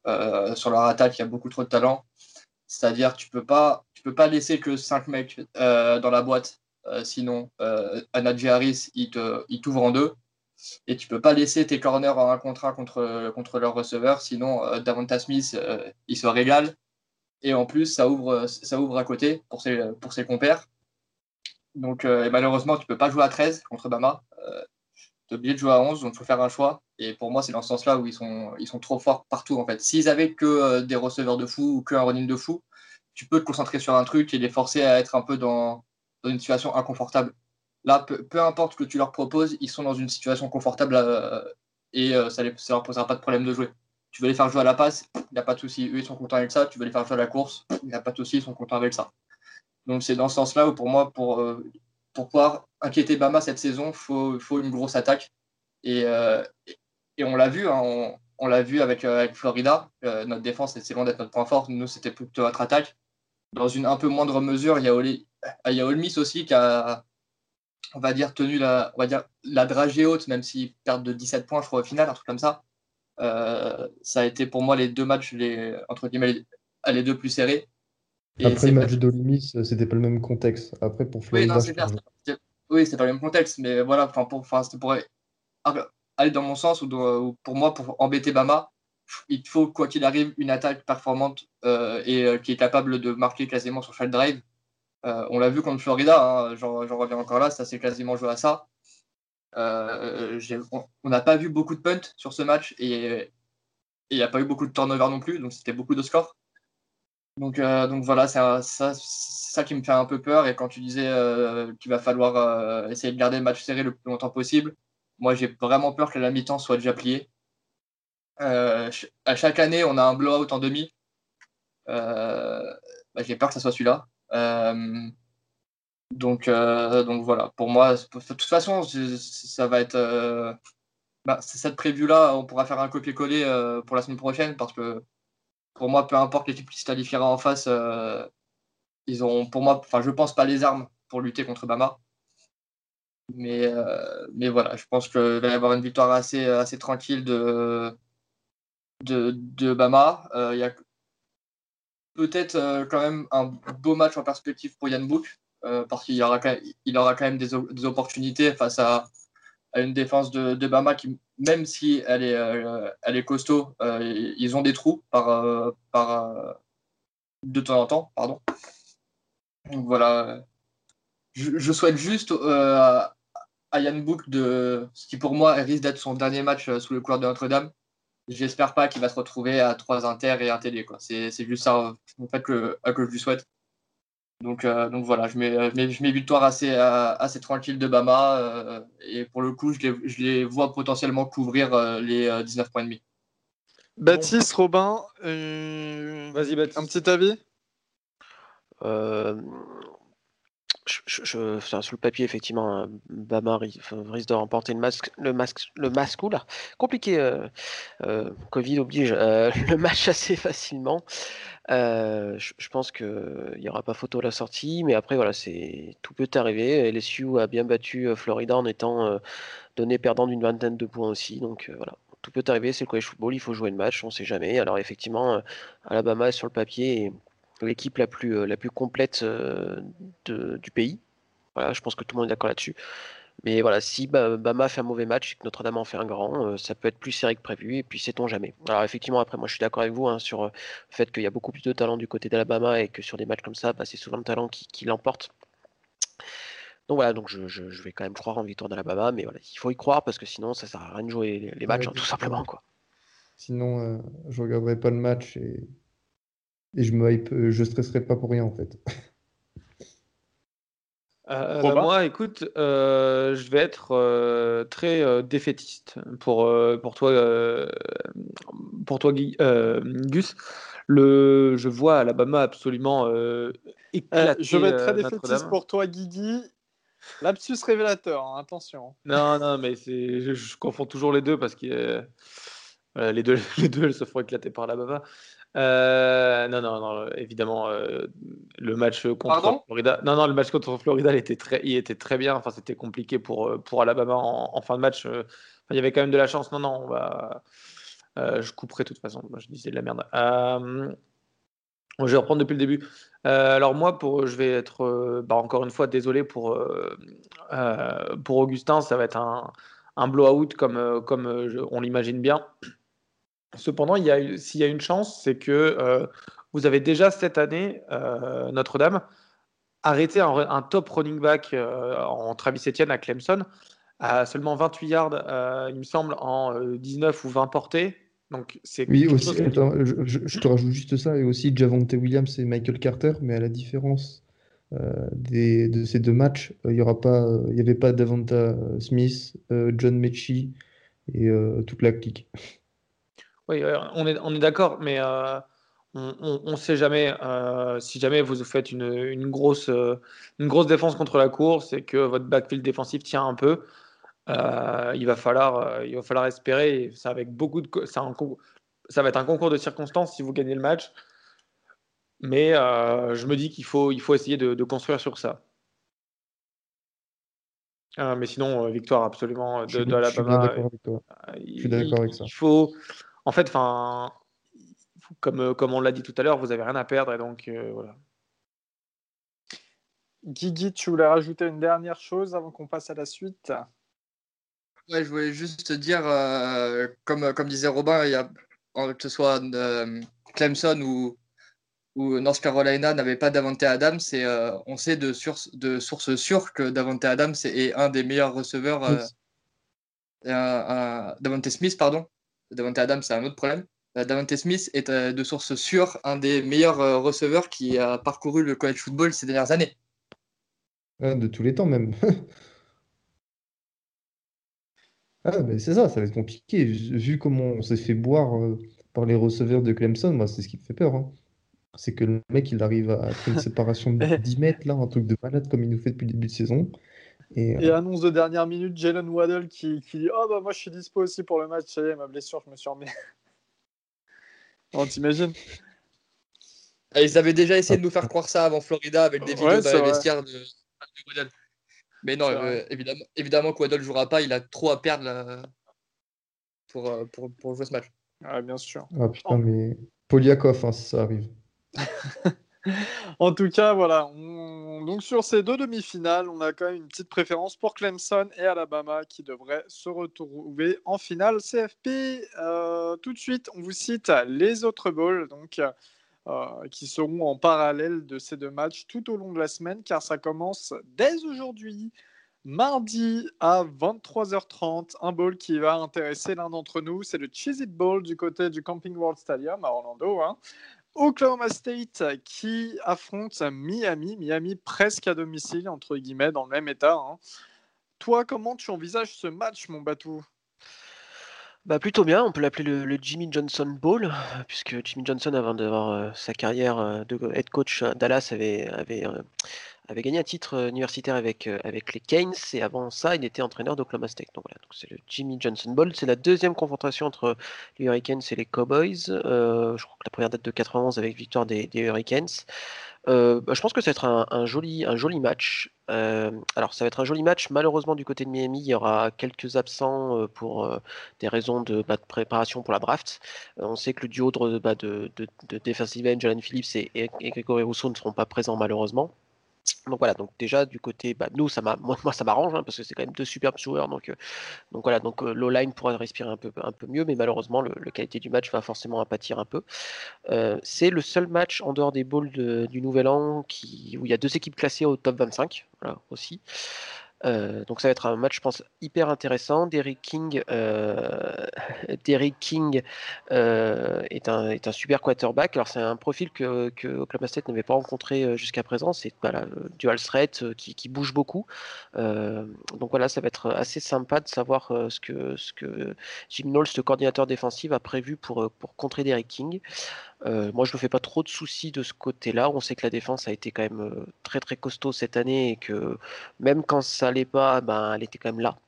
Euh, sur leur attaque, il y a beaucoup trop de talent. C'est-à-dire, tu ne peux, pas, peux pas laisser que 5 mecs euh, dans la boîte. sinon, Anadji Harris, il t'ouvre en deux. Et tu peux pas laisser tes corners en un contre contre, contre leur receveur, sinon euh, Davonta Smith, il se régale. Et en plus, ça ouvre, ça ouvre à côté pour ses, pour ses compères. Donc, malheureusement, tu peux pas jouer à 13 contre Bama tu obligé de jouer à 11, donc il faut faire un choix. Et pour moi, c'est dans ce sens-là où ils sont, ils sont trop forts partout. En fait, s'ils avaient que euh, des receveurs de fou ou qu'un running de fou, tu peux te concentrer sur un truc et les forcer à être un peu dans, une situation inconfortable. Là, peu, importe ce que tu leur proposes, ils sont dans une situation confortable euh, et euh, ça ne leur posera pas de problème de jouer. Tu veux les faire jouer à la passe, il n'y a pas de souci. Eux, ils sont contents avec ça. Tu veux les faire jouer à la course, il n'y a pas de souci, ils sont contents avec ça. Donc, c'est dans ce sens-là où, pour moi, pour, pour pouvoir inquiéter Bama cette saison, il faut, faut, une grosse attaque. Et, euh, et on l'a vu, hein, on, l'a vu avec, euh, avec Florida. Euh, notre défense, c'est loin d'être notre point fort. Nous, c'était plutôt notre attaque. Dans une un peu moindre mesure, il y a, Oli, il aussi qui a, on va dire, tenu la, on va dire, la dragée haute, même s'ils perdent de 17 points, je crois, au final, un truc comme ça. ça a été pour moi les deux matchs, les, entre guillemets, les deux plus serrés. Après le match d'Olimis, c'était pas le même contexte. Après, pour Florida. Oui, c'est pas le même contexte, mais voilà, pour, c'était pour aller dans mon sens, ou, pour moi, pour embêter Bama, il faut, quoi qu'il arrive, une attaque performante euh, et euh, qui est capable de marquer quasiment sur chaque drive. Euh, on l'a vu contre Florida, hein, j'en reviens encore là, ça s'est quasiment joué à ça. on n'a pas vu beaucoup de punts sur ce match et il n'y a pas eu beaucoup de turnover non plus, donc c'était beaucoup de scores. Donc, euh, voilà, c'est ça, qui me fait un peu peur. Et quand tu disais euh, qu'il va falloir euh, essayer de garder le match serré le plus longtemps possible, moi j'ai vraiment peur que la mi-temps soit déjà pliée. à chaque année, on a un blowout en demi. Bah, j'ai peur que ça soit celui-là. Donc, donc voilà, pour moi, de toute façon, ça va être. Bah, cette prévue-là, on pourra faire un copier-coller pour la semaine prochaine parce que pour moi, peu importe l'équipe qui se qualifiera en face, euh, ils ont, pour moi, enfin, je pense pas les armes pour lutter contre Bama. Mais, euh, mais voilà, je pense qu'il va y avoir une victoire assez, assez tranquille de, de, Bama. Euh, y a peut-être quand même un beau match en perspective pour Yann Book, parce qu'il aura, il aura quand même des, opportunités face à, une défense de, Bama qui, même si elle est, euh, elle est costaud, euh, ils ont des trous par, euh, par, de temps en temps. Pardon. Donc voilà. Je, souhaite juste à, Yann Book de ce qui pour moi risque d'être son dernier match sous le couleur de Notre-Dame. J'espère pas qu'il va se retrouver à trois inter et un TD. C'est juste ça en fait, que, que je lui souhaite. Donc, euh, donc voilà, je mets, je mets, victoire assez, euh, assez tranquille de Bama. Euh, et pour le coup, je les, je les vois potentiellement couvrir les 19 points et demi. Baptiste, Robin, vas-y Baptiste. Un petit avis? Je, je, sur le papier, effectivement, Bama risque de remporter le masque, le masque, le masque, compliqué, Covid oblige, [LAUGHS] le match assez facilement. Euh, je, pense qu'il n'y aura pas photo à la sortie, mais après, voilà, tout peut arriver. LSU a bien battu euh, Florida en étant euh, donné perdant d'une vingtaine de points aussi. Donc voilà, tout peut arriver. C'est le college football, il faut jouer le match, on ne sait jamais. Alors effectivement, Alabama est sur le papier l'équipe la plus, la plus complète du pays. Voilà, je pense que tout le monde est d'accord là-dessus. Mais voilà, si Bama fait un mauvais match et que Notre-Dame en fait un grand, euh, ça peut être plus serré que prévu, et puis sait-on jamais. Alors effectivement, après, moi je suis d'accord avec vous hein, sur euh, le fait qu'il y a beaucoup plus de talent du côté d'Alabama et que sur des matchs comme ça, bah, c'est souvent le talent qui, l'emporte. Donc voilà, donc je, vais quand même croire en victoire d'Alabama, mais voilà, il faut y croire parce que sinon ça sert à rien de jouer les, matchs, hein, tout simplement. Quoi. Sinon, euh, je regarderai pas le match et, et je me je stresserai pas pour rien en fait. [LAUGHS] Euh, bah, moi, écoute, euh, je vais être euh, très défaitiste pour, pour toi, pour toi Gus. le, je vois Alabama absolument éclater. je vais être très défaitiste pour toi, Guigui. Lapsus révélateur, hein, attention. Non, non, mais je, je, confonds toujours les deux parce que les, deux, [LAUGHS] les deux elles se font éclater par Alabama. Euh, non, non, non, évidemment, euh, le match contre Florida. Non, non, le match contre Florida, il était très, il était très bien. Enfin, c'était compliqué pour, euh, pour Alabama en, fin de match. il y avait quand même de la chance. Non, non, on va. je couperai de toute façon. je disais de la merde. je vais reprendre depuis le début. alors moi, pour, je vais être bah, encore une fois désolé pour, pour Augustin. Ça va être un, un blowout comme, comme on l'imagine bien. Cependant, s'il y a une chance, c'est que euh, vous avez déjà cette année, euh, Notre-Dame, arrêté un, top running back euh, en Travis Etienne à Clemson à seulement 28 yards, il me semble, en 19 ou 20 portées. Donc, c'est oui, aussi, je, te rajoute juste ça, et aussi Javonte Williams et Michael Carter, mais à la différence de ces deux matchs, il n'y aura pas, il y avait pas Davanta Smith, John Mechie et toute la clique. Oui, on est, on est d'accord, mais euh, on ne sait jamais. Euh, si jamais vous faites une, grosse, euh, une grosse défense contre la course et que votre backfield défensif tient un peu, il, va falloir, il va falloir espérer. Ça, avec beaucoup de, ça, ça va être un concours de circonstances si vous gagnez le match. Mais je me dis qu'il faut, il faut essayer de, construire sur ça. mais sinon, victoire absolument de, de Alabama. Je suis d'accord avec ça. Il faut, en fait, enfin, comme, euh, comme on l'a dit tout à l'heure, vous avez rien à perdre et donc euh, voilà. Guigui, tu voulais rajouter une dernière chose avant qu'on passe à la suite? Ouais, je voulais juste dire, euh, comme, comme disait Robin, il y a, que ce soit Clemson ou, ou North Carolina n'avait pas Davante Adams, et on sait de, source, de sources sûres que Davante Adams est un des meilleurs receveurs. Davante Smith, pardon, Davante Adams, c'est un autre problème. Euh, Davante Smith est euh, de source sûre un des meilleurs euh, receveurs qui a parcouru le college football ces dernières années. de tous les temps même. [LAUGHS] ah, c'est ça, ça va être compliqué. Vu comment on s'est fait boire par les receveurs de Clemson, moi, c'est ce qui me fait peur. Hein. C'est que le mec, il arrive à faire une [LAUGHS] séparation de 10 mètres, là, un truc de malade comme il nous fait depuis le début de saison. Et, euh, annonce de dernière minute, Jalen Waddle qui, dit Oh, bah moi je suis dispo aussi pour le match, ça y est, ma blessure, je me suis remis. [LAUGHS] on t'imagine ah, Ils avaient déjà essayé de nous faire croire ça avant Florida avec des vidéos dans les vestiaires de, Waddle. Mais non, euh, évidemment, évidemment que Waddle ne jouera pas, il a trop à perdre pour, euh, pour, pour, jouer ce match. Ah, bien sûr. Ah putain, mais Poliakov, hein, si ça arrive. [LAUGHS] en tout cas, voilà. Donc sur ces deux demi-finales, on a quand même une petite préférence pour Clemson et Alabama qui devraient se retrouver en finale CFP. Euh, tout de suite, on vous cite les autres bowls, donc euh, qui seront en parallèle de ces deux matchs tout au long de la semaine, car ça commence dès aujourd'hui. Mardi à 23h30, un bowl qui va intéresser l'un d'entre nous, c'est le Cheez It Bowl du côté du Camping World Stadium à Orlando. Hein. Oklahoma State qui affronte Miami. Miami presque à domicile, entre guillemets, dans le même état. Hein. Toi, comment tu envisages ce match, mon bateau bah plutôt bien, on peut l'appeler le, Jimmy Johnson Bowl, puisque Jimmy Johnson, avant d'avoir euh, sa carrière euh, de head coach à Dallas, avait, euh, avait gagné un titre euh, universitaire avec, euh, avec les Canes et avant ça, il était entraîneur d'Oklahoma State. Donc voilà, c'est le Jimmy Johnson Bowl. C'est la deuxième confrontation entre les Hurricanes et les Cowboys. Euh, je crois que la première date de 91 avec victoire des, Hurricanes. Bah, je pense que ça va être un, joli, un joli match. alors, ça va être un joli match. Malheureusement, du côté de Miami, il y aura quelques absents pour des raisons de, bah, de, préparation pour la draft. on sait que le duo de, bah, de, de, de defensive end, Jalen Phillips et, et, Gregory Rousseau ne seront pas présents malheureusement. Donc voilà, donc déjà du côté, bah, nous, ça [LAUGHS] moi, ça m'arrange hein, parce que c'est quand même deux superbes joueurs. Donc, euh, voilà, donc euh, line pourrait respirer un peu, un peu mieux, mais malheureusement, le, qualité du match va forcément en pâtir un peu. Euh, c'est le seul match en dehors des bowls du Nouvel An qui, où il y a deux équipes classées au top 25, voilà, aussi. Euh, donc ça va être un match, je pense, hyper intéressant. Derrick King, euh, [LAUGHS] King euh, est, un, est, un, super quarterback. Alors c'est un profil que, que Oklahoma State n'avait pas rencontré jusqu'à présent. C'est voilà, dual threat qui, qui, bouge beaucoup. donc voilà, ça va être assez sympa de savoir ce que, ce que Jim Knowles, le coordinateur défensif, a prévu pour, pour contrer Derrick King. Moi, je me fais pas trop de soucis de ce côté-là. On sait que la défense a été quand même très très costaud cette année et que même quand ça allait pas, ben, elle était quand même là.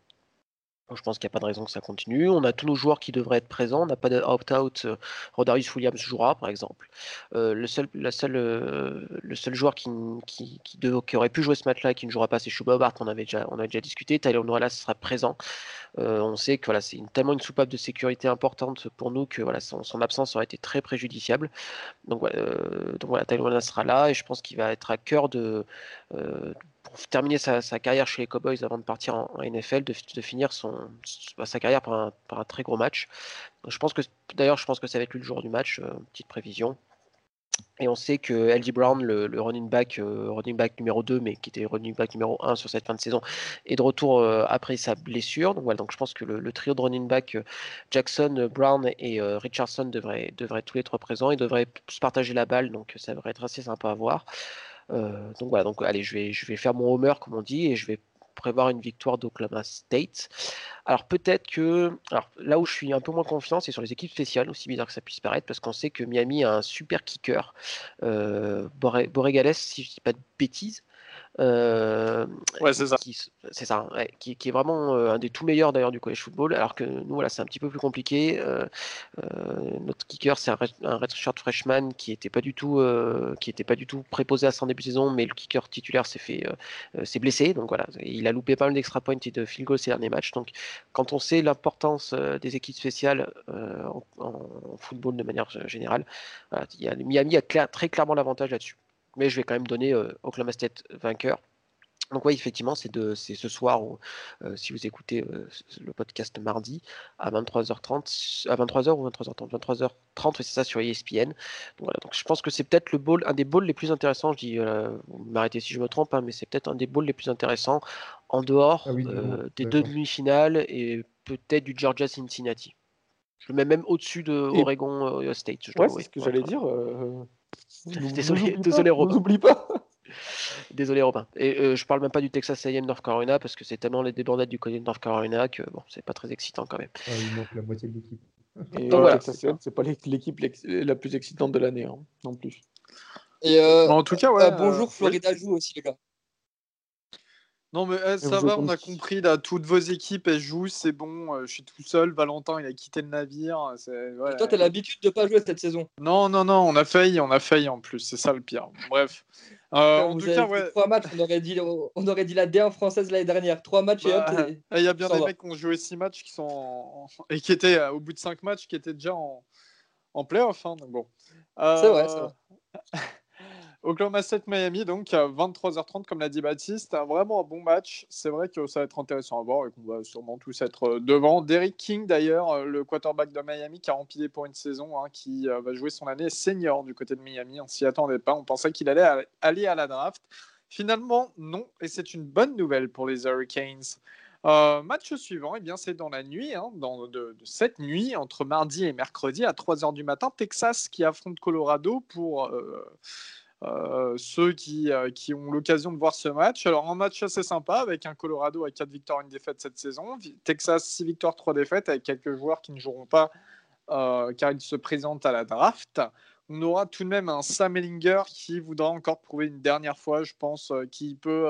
Je pense qu'il n'y a pas de raison que ça continue. On a tous nos joueurs qui devraient être présents. On n'a pas d'opt-out. Euh, Rodarius Williams jouera, par exemple. Euh, le, seul, la seule, euh, le seul joueur qui, qui, qui, aurait pu jouer ce match-là et qui ne jouera pas, c'est Shuba Bart. On avait déjà, on a déjà discuté. Tyler Noala sera présent. on sait que voilà, c'est tellement une soupape de sécurité importante pour nous que voilà, son, absence aurait été très préjudiciable. Donc, donc voilà, Tyler sera là et je pense qu'il va être à cœur de terminer sa, carrière chez les Cowboys avant de partir en, NFL, de, finir son, bah, sa carrière par un, très gros match. je pense que d'ailleurs, je pense que ça va être lui le jour du match, euh, petite prévision. Et on sait que LG Brown, le, running, back, euh, running back numéro 2, mais qui était running back numéro 1 sur cette fin de saison, est de retour euh, après sa blessure. Donc, voilà, donc je pense que le, trio de running back, Jackson, Brown et Richardson devraient, devraient tous les trois présents. Ils devraient se partager la balle, donc ça devrait être assez sympa à voir. Euh, donc voilà, donc allez, je vais, je vais faire mon homer comme on dit et je vais prévoir une victoire d'Oklahoma State. Alors peut-être que, alors là où je suis un peu moins confiant, c'est sur les équipes spéciales, aussi bizarre que ça puisse paraître, parce qu'on sait que Miami a un super kicker, euh, Borregales, si je dis pas de bêtises, ouais, c'est ça. Qui, c'est ça, qui, est vraiment euh, un des tout meilleurs d'ailleurs du college football, alors que nous, voilà, c'est un petit peu plus compliqué. Euh, notre kicker, c'est un, un redshirt freshman qui n'était pas du tout, qui était pas du tout préposé à son début de saison, mais le kicker titulaire s'est fait, s'est blessé, donc voilà, il a loupé pas mal d'extra points et de field goal ces derniers matchs. Donc, quand on sait l'importance des équipes spéciales en, football de manière générale, il y a, Miami a très clairement l'avantage là-dessus mais je vais quand même donner euh, Oklahoma State vainqueur. Donc oui, effectivement, c'est ce soir, euh, si vous écoutez euh, le podcast mardi, à 23h30, à 23h ou 23h30, 23h30, c'est ça sur ESPN. Donc, voilà, donc je pense que c'est peut-être le bowl, un des bowls les plus intéressants, je dis, vous m'arrêtez si je me trompe, hein, mais c'est peut-être un des bowls les plus intéressants en dehors ah des deux demi-finales et peut-être du Georgia Cincinnati. Je le mets même au-dessus de Oregon State. Je ouais, c'est ce que j'allais dire. Désolé, désolé Robin. N'oublie pas. [LAUGHS] Désolé Robin. Et euh, je parle même pas du Texas A&M North Carolina parce que c'est tellement les débordettes du côté de North Carolina que bon, c'est pas très excitant quand même. Ah, il manque la moitié de l'équipe. Et Donc, voilà, Texas A&M, c'est pas l'équipe la plus excitante de l'année hein, non plus. Et euh, en tout cas, ouais, euh, bonjour Florida joue aussi les gars. Non, mais eh, ça va, on a compris. Là, toutes vos équipes, elles jouent, c'est bon. Euh, je suis tout seul. Valentin, il a quitté le navire. Ouais. Toi, t'as l'habitude de pas jouer cette saison? Non, non, non, on a failli, on a failli en plus. C'est ça le pire. Bref. Euh, en tout cas, ouais. Trois matchs, on aurait dit, on aurait dit la D1 française l'année dernière. Trois matchs et hop. Bah, il y a bien des mecs qui ont joué six matchs qui sont et qui étaient euh, au bout de cinq matchs qui étaient déjà en, en playoff. Hein, bon. C'est vrai, c'est vrai. Oklahoma State Miami, donc à 23h30, comme l'a dit Baptiste, vraiment un bon match. C'est vrai que ça va être intéressant à voir et qu'on va sûrement tous être euh, devant. Derrick King, d'ailleurs, euh, le quarterback de Miami, qui a rempli pour une saison, hein, qui euh, va jouer son année senior du côté de Miami. On s'y attendait pas. On pensait qu'il allait aller à la draft. Finalement, non. Et c'est une bonne nouvelle pour les Hurricanes. match suivant, eh c'est dans la nuit, hein, dans, de, cette nuit, entre mardi et mercredi à 3h du matin, Texas qui affronte Colorado pour ceux qui, euh, qui ont l'occasion de voir ce match. Alors, un match assez sympa avec un Colorado à 4 victoires une défaite cette saison. Texas, 6 victoires, 3 défaites avec quelques joueurs qui ne joueront pas euh, car ils se présentent à la draft. On aura tout de même un Sam Ellinger qui voudra encore prouver une dernière fois, je pense, qui peut,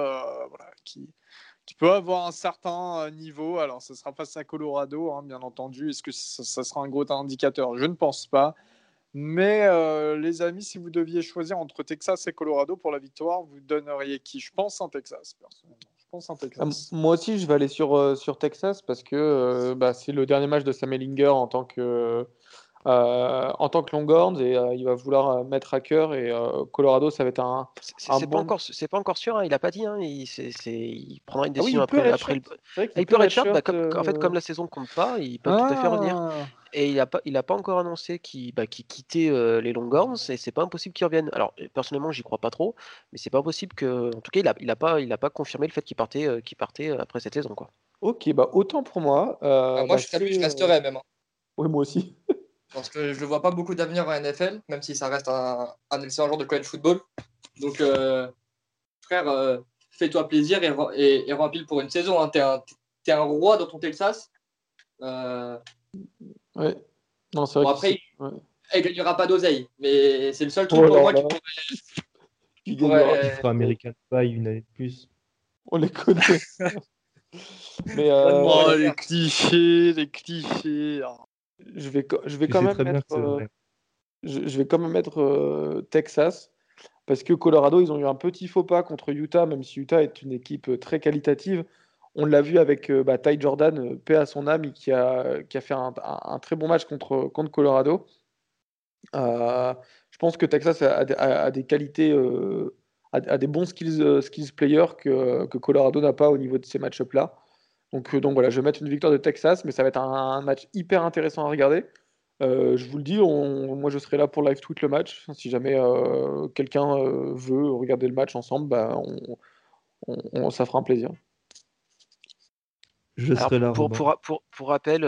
qui peut avoir un certain niveau. Alors, ce sera face à Colorado, hein, bien entendu. Est-ce que ça, ça, sera un gros indicateur? Je ne pense pas. Mais euh, les amis, si vous deviez choisir entre Texas et Colorado pour la victoire, vous donneriez qui? Je pense en Texas, personnellement. Je pense en Texas. Ah, moi aussi, je vais aller sur, euh, sur Texas parce que euh, bah, c'est le dernier match de Sam Ellinger en tant que, en tant que Longhorns et il va vouloir mettre à cœur. Et Colorado, ça va être un. C'est bon... pas, encore, pas encore sûr, hein, il n'a pas dit. Hein, il, il, prendra une ah décision après, après, le. Il, peut redshirt, bah, comme, en fait, comme la saison ne compte pas, il peut tout à fait revenir. Ah et il n'a pas, il a pas encore annoncé qu'il bah, quittait euh, les Longhorns et c'est pas impossible qu'il revienne. Alors personnellement, j'y crois pas trop, mais c'est pas impossible que, en tout cas, il a, il a pas, il a pas confirmé le fait qu'il partait, euh, qu'il partait euh, après cette saison, quoi. Ok, bah autant pour moi. Ah, moi, je, bah, je resterai même. Hein. Oui, moi aussi. [LAUGHS] Parce que je ne vois pas beaucoup d'avenir en NFL, même si ça reste un, un excellent genre de college football. Donc, frère, fais-toi plaisir et, et, et, remplis pour une saison. Hein. Tu es, un roi dans ton Texas. Ouais. Non, c'est vrai. après, elle gagnera pas d'oseille, mais c'est le seul truc pour moi qui pourrait. Qui pourrait... American Pie une année de plus. On les connaît. [LAUGHS] mais euh, oh, les clichés, les clichés. Je vais, je vais quand même mettre, je, vais quand même mettre Texas parce que Colorado, ils ont eu un petit faux pas contre Utah, même si Utah est une équipe euh, très qualitative. On l'a vu avec euh, bah, Ty Jordan, euh, paix à son âme, qui a, qui a fait un, très bon match contre, contre Colorado. je pense que Texas a, des qualités, a, des bons skills, skills players que, que Colorado n'a pas au niveau de ces match-ups-là. Donc, donc voilà, je vais mettre une victoire de Texas, mais ça va être un match hyper intéressant à regarder. Euh, je vous le dis, moi je serai là pour live tweet le match. Si jamais euh, quelqu'un euh, veut regarder le match ensemble, bah, ça fera un plaisir. Je serai là. Pour, pour, rappel,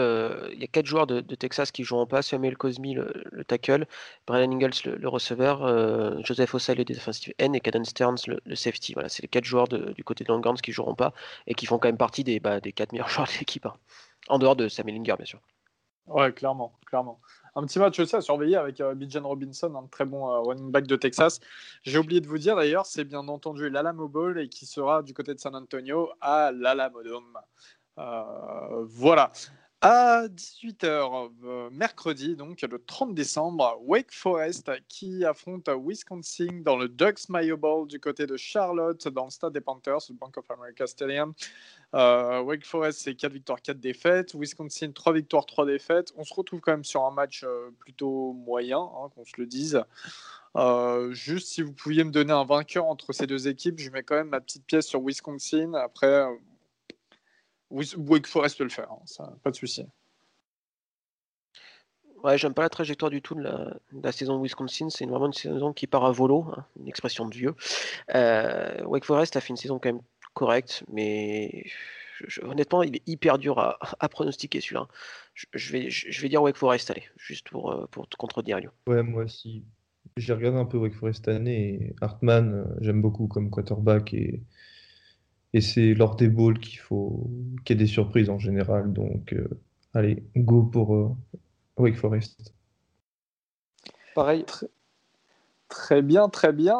il y a quatre joueurs de, Texas qui joueront pas Samuel Cosmi, le, tackle, Brian Ingalls, le, receveur, Joseph Osai, le defensive end, et Caden Stearns, le, safety. Voilà, c'est les quatre joueurs du côté de Longhorns qui joueront pas et qui font quand même partie des, bah, des quatre meilleurs [LAUGHS] joueurs de l'équipe. Hein. En dehors de Samuel Inger, bien sûr. Ouais, clairement, clairement. Un petit match aussi à surveiller avec euh, Bijan Robinson, un très bon euh, running back de Texas. J'ai oublié de vous dire d'ailleurs, c'est bien entendu l'Alamo Bowl et qui sera du côté de San Antonio à l'Alamo Dome. Euh, voilà. À 18h, euh, mercredi, donc le 30 décembre, Wake Forest qui affronte Wisconsin dans le Ducks Mayo Bowl du côté de Charlotte, dans le stade des Panthers, le Bank of America Stadium. Euh, Wake Forest, c'est 4 victoires, 4 défaites. Wisconsin, 3 victoires, 3 défaites. On se retrouve quand même sur un match euh, plutôt moyen, hein, qu'on se le dise. juste si vous pouviez me donner un vainqueur entre ces deux équipes, je mets quand même ma petite pièce sur Wisconsin. Après, Wake Forest peut le faire, hein, ça, pas de souci. Ouais, j'aime pas la trajectoire du tout de la, saison de Wisconsin. C'est vraiment une saison qui part à volo, hein, une expression de vieux. Euh, Wake Forest a fait une saison quand même correcte, mais honnêtement, il est hyper dur à, pronostiquer celui-là. Je, vais, je, vais dire Wake Forest, allez, juste pour, euh, pour te contredire, Lyon. Ouais, moi aussi. J'ai regardé un peu Wake Forest cette année et Hartman, euh, j'aime beaucoup comme quarterback et et c'est lors des bowls qu'il faut qu'il y ait des surprises en général. Donc, euh, allez, go pour euh, Wake Forest. Pareil. Très, bien, très bien.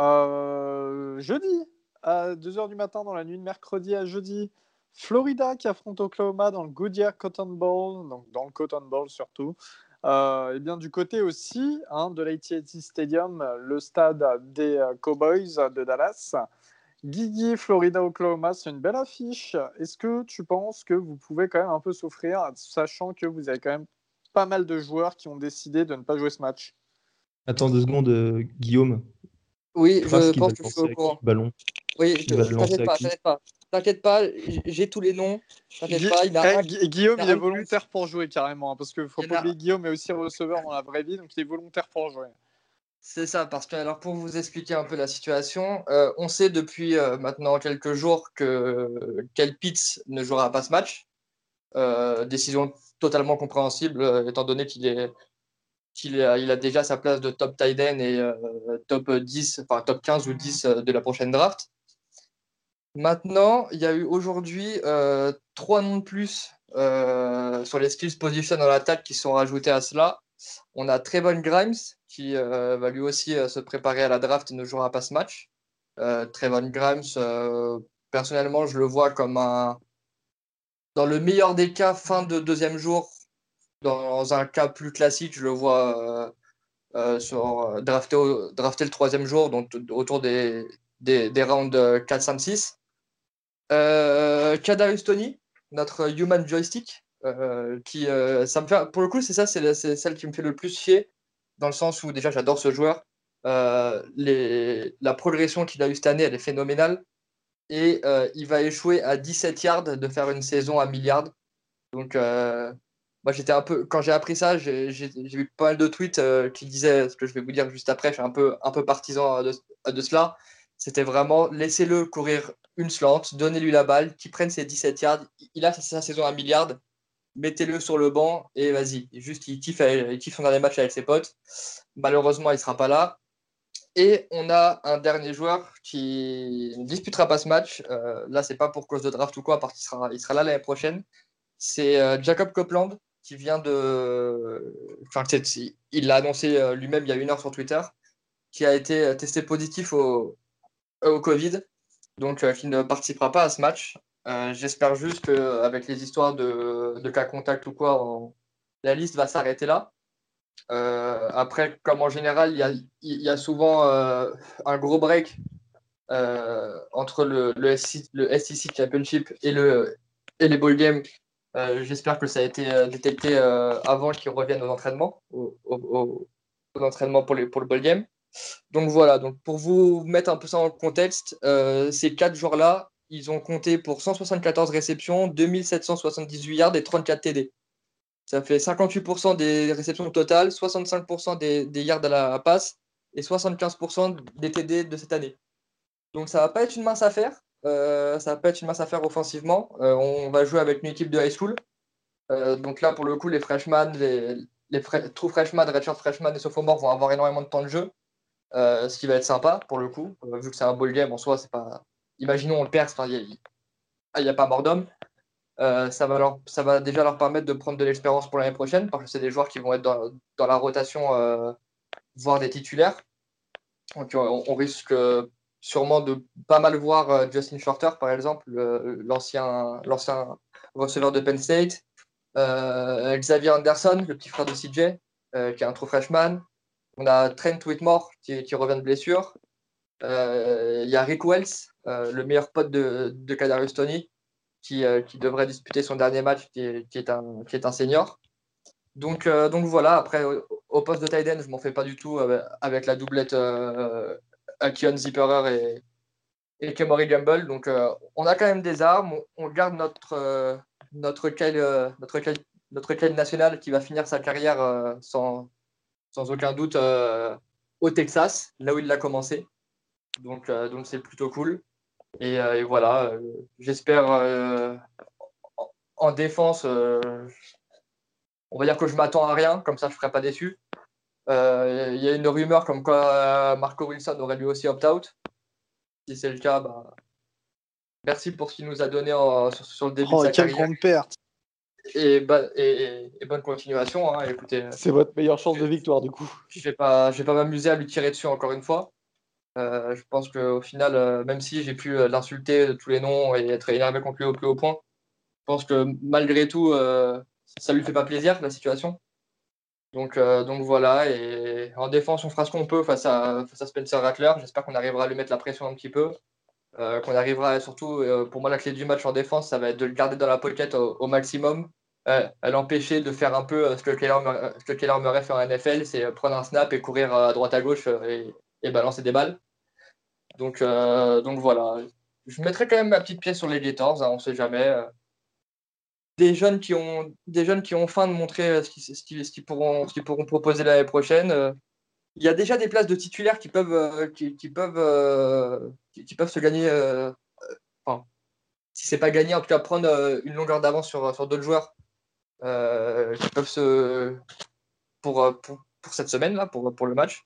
Euh, jeudi, à 2h du matin, dans la nuit de mercredi à jeudi, Florida qui affronte Oklahoma dans le Goodyear Cotton Bowl, donc dans le Cotton Bowl surtout. et bien du côté aussi hein, de l'AT&T Stadium, le stade des Cowboys de Dallas. Guigui, Florida, Oklahoma, c'est une belle affiche. Est-ce que tu penses que vous pouvez quand même un peu souffrir, sachant que vous avez quand même pas mal de joueurs qui ont décidé de ne pas jouer ce match? Attends deux secondes, euh, Guillaume. Oui, je pense que je suis au courant. Ballon. Oui, t'inquiète pas, t'inquiète pas. T'inquiète pas, j'ai tous les noms. T'inquiète pas, il a eh, Guillaume, il est volontaire pour jouer carrément, hein, parce que faut pas oublier Guillaume est aussi receveur dans la vraie vie, donc il est volontaire pour jouer. C'est ça, parce que alors pour vous expliquer un peu la situation, euh, on sait depuis euh, maintenant quelques jours que Kel Pitts ne jouera pas ce match. Euh, décision totalement compréhensible étant donné qu'il a déjà sa place de top tight end et top 10, enfin top 15 ou 10 de la prochaine draft. Maintenant, il y a eu aujourd'hui trois noms de plus sur les skills position dans l'attaque qui sont rajoutés à cela. On a Trevon Grimes qui euh, va lui aussi euh, se préparer à la draft et ne jouera pas ce match. Euh, Trevon Grimes, personnellement, je le vois comme un. Dans le meilleur des cas, fin de deuxième jour. Dans un cas plus classique, je le vois sur, drafté, le troisième jour, donc autour des, des, rounds 4, 5, 6. Euh, Tony, notre human joystick, qui, ça me fait, pour le coup, c'est ça, c'est celle qui me fait le plus chier dans le sens où déjà j'adore ce joueur. Euh, la progression qu'il a eue cette année, elle est phénoménale. Et euh, il va échouer à 17 yards de faire une saison à milliard. Donc, euh, moi, j'étais un peu. Quand j'ai appris ça, j'ai vu pas mal de tweets qui disaient ce que je vais vous dire juste après. Je suis un peu, un peu partisan de, de cela. C'était vraiment laissez-le courir une slant, donnez-lui la balle, qu'il prenne ses 17 yards. Il a sa saison à milliard mettez-le sur le banc et vas-y. Juste, il kiffe, son dernier match avec ses potes. Malheureusement, il ne sera pas là. Et on a un dernier joueur qui ne disputera pas ce match. Euh, là, c'est pas pour cause de draft ou quoi, parce qu'il sera, il sera là l'année prochaine. C'est euh, Jacob Copeland, qui vient de. Enfin, il l'a annoncé lui-même il y a une heure sur Twitter, qui a été testé positif au, au Covid, donc qui ne participera pas à ce match. J'espère juste qu'avec les histoires de, cas contact ou quoi, la liste va s'arrêter là. Euh, après, comme en général, il y a, souvent euh, un gros break euh, entre le, le, SEC Championship et, le, et les ball games. J'espère que ça a été détecté avant qu'ils reviennent aux entraînements, aux, entraînements pour, le ball game. Donc voilà, donc pour vous mettre un peu ça en contexte, ces quatre joueurs-là, ils ont compté pour 174 réceptions, 2778 yards et 34 TD. Ça fait 58% des réceptions totales, 65% des, yards à la passe et 75% des TD de cette année. Donc ça va pas être une mince affaire. Euh, ça va pas être une mince affaire offensivement. Euh, on va jouer avec une équipe de high school. Euh, donc là, pour le coup, les freshmen, les, les true freshmen, redshirt freshmen et sophomores vont avoir énormément de temps de jeu. ce qui va être sympa pour le coup, vu que c'est un ball game en soi, c'est pas. Imaginons on le perd, il n'y a, a, pas mort d'homme. Euh, ça, va ça va déjà leur permettre de prendre de l'expérience pour l'année prochaine, parce que c'est des joueurs qui vont être dans, dans la rotation, euh, voire des titulaires. Donc on, risque sûrement de pas mal voir euh, Justin Shorter, par exemple, l'ancien receveur de Penn State. Xavier Anderson, le petit frère de CJ, qui est un true freshman. On a Trent Whitmore, qui revient de blessure. Il y a Rick Wells, le meilleur pote de, de Kadarius euh, qui, devrait disputer son dernier match, qui est, un, qui est un senior. Donc, euh, donc voilà, après, au, poste de tight end, je m'en fais pas du tout euh, avec la doublette Akion Zipperer et, et Kemory Gamble. Donc on a quand même des armes, on, garde notre, notre, Kyle, notre, notre national qui va finir sa carrière sans, sans aucun doute au Texas, là où il l'a commencé. Donc donc c'est plutôt cool. Euh, et, voilà, euh, j'espère euh, en défense, on va dire que je m'attends à rien, comme ça je ne serai pas déçu. Il y a une rumeur comme quoi Marco Wilson aurait lui aussi opt-out. Si c'est le cas, bah, merci pour ce qu'il nous a donné sur, le début oh, de sa quelle grande perte et, et, bonne continuation. Hein, écoutez, c'est votre meilleure chance de victoire du coup. Je ne vais pas, vais pas m'amuser à lui tirer dessus encore une fois. Euh, je pense qu'au final, euh, même si j'ai pu euh, l'insulter de tous les noms et être énervé contre lui au plus haut point, je pense que malgré tout, ça lui fait pas plaisir la situation. Donc, voilà, en défense, on fera ce qu'on peut face à, Spencer Rattler. J'espère qu'on arrivera à lui mettre la pression un petit peu. qu'on arrivera surtout, pour moi, la clé du match en défense, ça va être de le garder dans la pocket au, maximum, à l'empêcher de faire un peu ce que Keller Murray fait en NFL, c'est prendre un snap et courir à droite à gauche et, et balancer des balles. Donc, euh, donc voilà. Je mettrai quand même ma petite pièce sur les Gators, hein, on ne sait jamais. Des jeunes, qui ont, des jeunes qui ont faim de montrer euh, ce qu'ils pourront, pourront proposer l'année prochaine. Euh, il y a déjà des places de titulaires qui peuvent, qui, peuvent, qui, peuvent se gagner. enfin, si c'est pas gagné, en tout cas prendre une longueur d'avance sur, sur d'autres joueurs qui peuvent se. Pour, pour, pour cette semaine, là, pour, pour le match.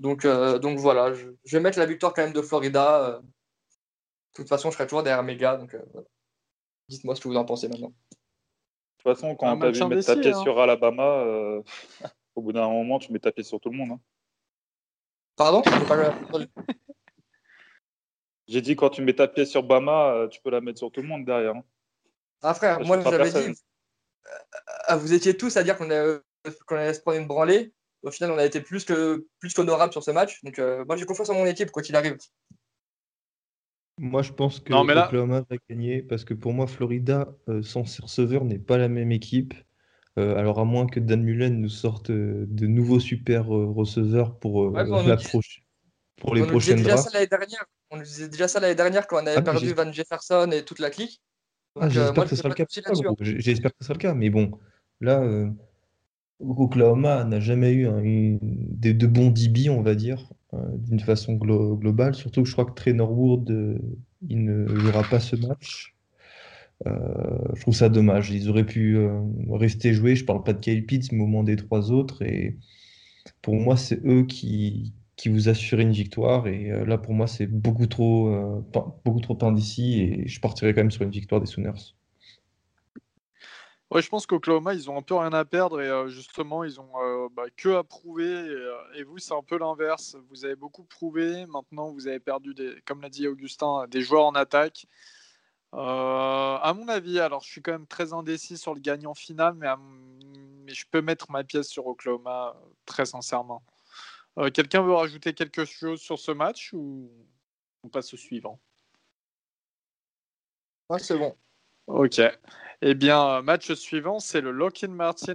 Donc, euh, donc voilà, je, vais mettre la victoire quand même de Florida. Euh. De toute façon, je serai toujours derrière mes gars. Donc, euh, dites-moi ce que vous en pensez maintenant. De toute façon, quand tu as vu mettre ta pièce hein. sur Alabama, [LAUGHS] au bout d'un moment, tu mets ta pièce sur tout le monde. Hein. Pardon? J'ai dit, quand tu mets ta pièce sur Bama, tu peux la mettre sur tout le monde derrière. Hein. Ah frère, moi j'avais dit, vous étiez tous à dire qu'on allait se prendre une branlée au final, on a été plus que plus qu'honorable sur ce match. Donc, euh, moi, j'ai confiance en mon équipe, quoi qu'il arrive. Moi, je pense que Oklahoma va gagner parce que pour moi, Florida, euh, sans ses receveurs, n'est pas la même équipe. Euh, alors, à moins que Dan Mullen nous sorte de nouveaux super receveurs pour, la pour les on prochaines déjà ça dernière. On nous disait déjà ça l'année dernière quand on avait ah, perdu Van Jefferson et toute la clique. Ah, j'espère que ce sera le cas. Hein. J'espère que ce sera le cas. Mais bon, là, Oklahoma n'a jamais eu des, de bons DB, on va dire, euh, d'une façon globale. Surtout que je crois que Trainer Wood, euh, il ne jouera pas ce match. Euh, je trouve ça dommage. Ils auraient pu rester jouer. Je parle pas de Kyle Pitts, mais au moins des trois autres. Et pour moi, c'est eux qui, qui vous assurent une victoire. Et là, pour moi, c'est beaucoup trop, beaucoup trop indécis. Et je partirais quand même sur une victoire des Sooners. Ouais, je pense qu'Oklahoma, ils ont un peu rien à perdre et justement, ils ont bah, que à prouver. Et, vous, c'est un peu l'inverse. Vous avez beaucoup prouvé. Maintenant, vous avez perdu, des, comme l'a dit Augustin, des joueurs en attaque. à mon avis, alors je suis quand même très indécis sur le gagnant final, mais, mais je peux mettre ma pièce sur Oklahoma, très sincèrement. Quelqu'un veut rajouter quelque chose sur ce match ou on passe au suivant? Ouais, c'est bon. Ok. Eh bien, match suivant, c'est le Lockheed Martin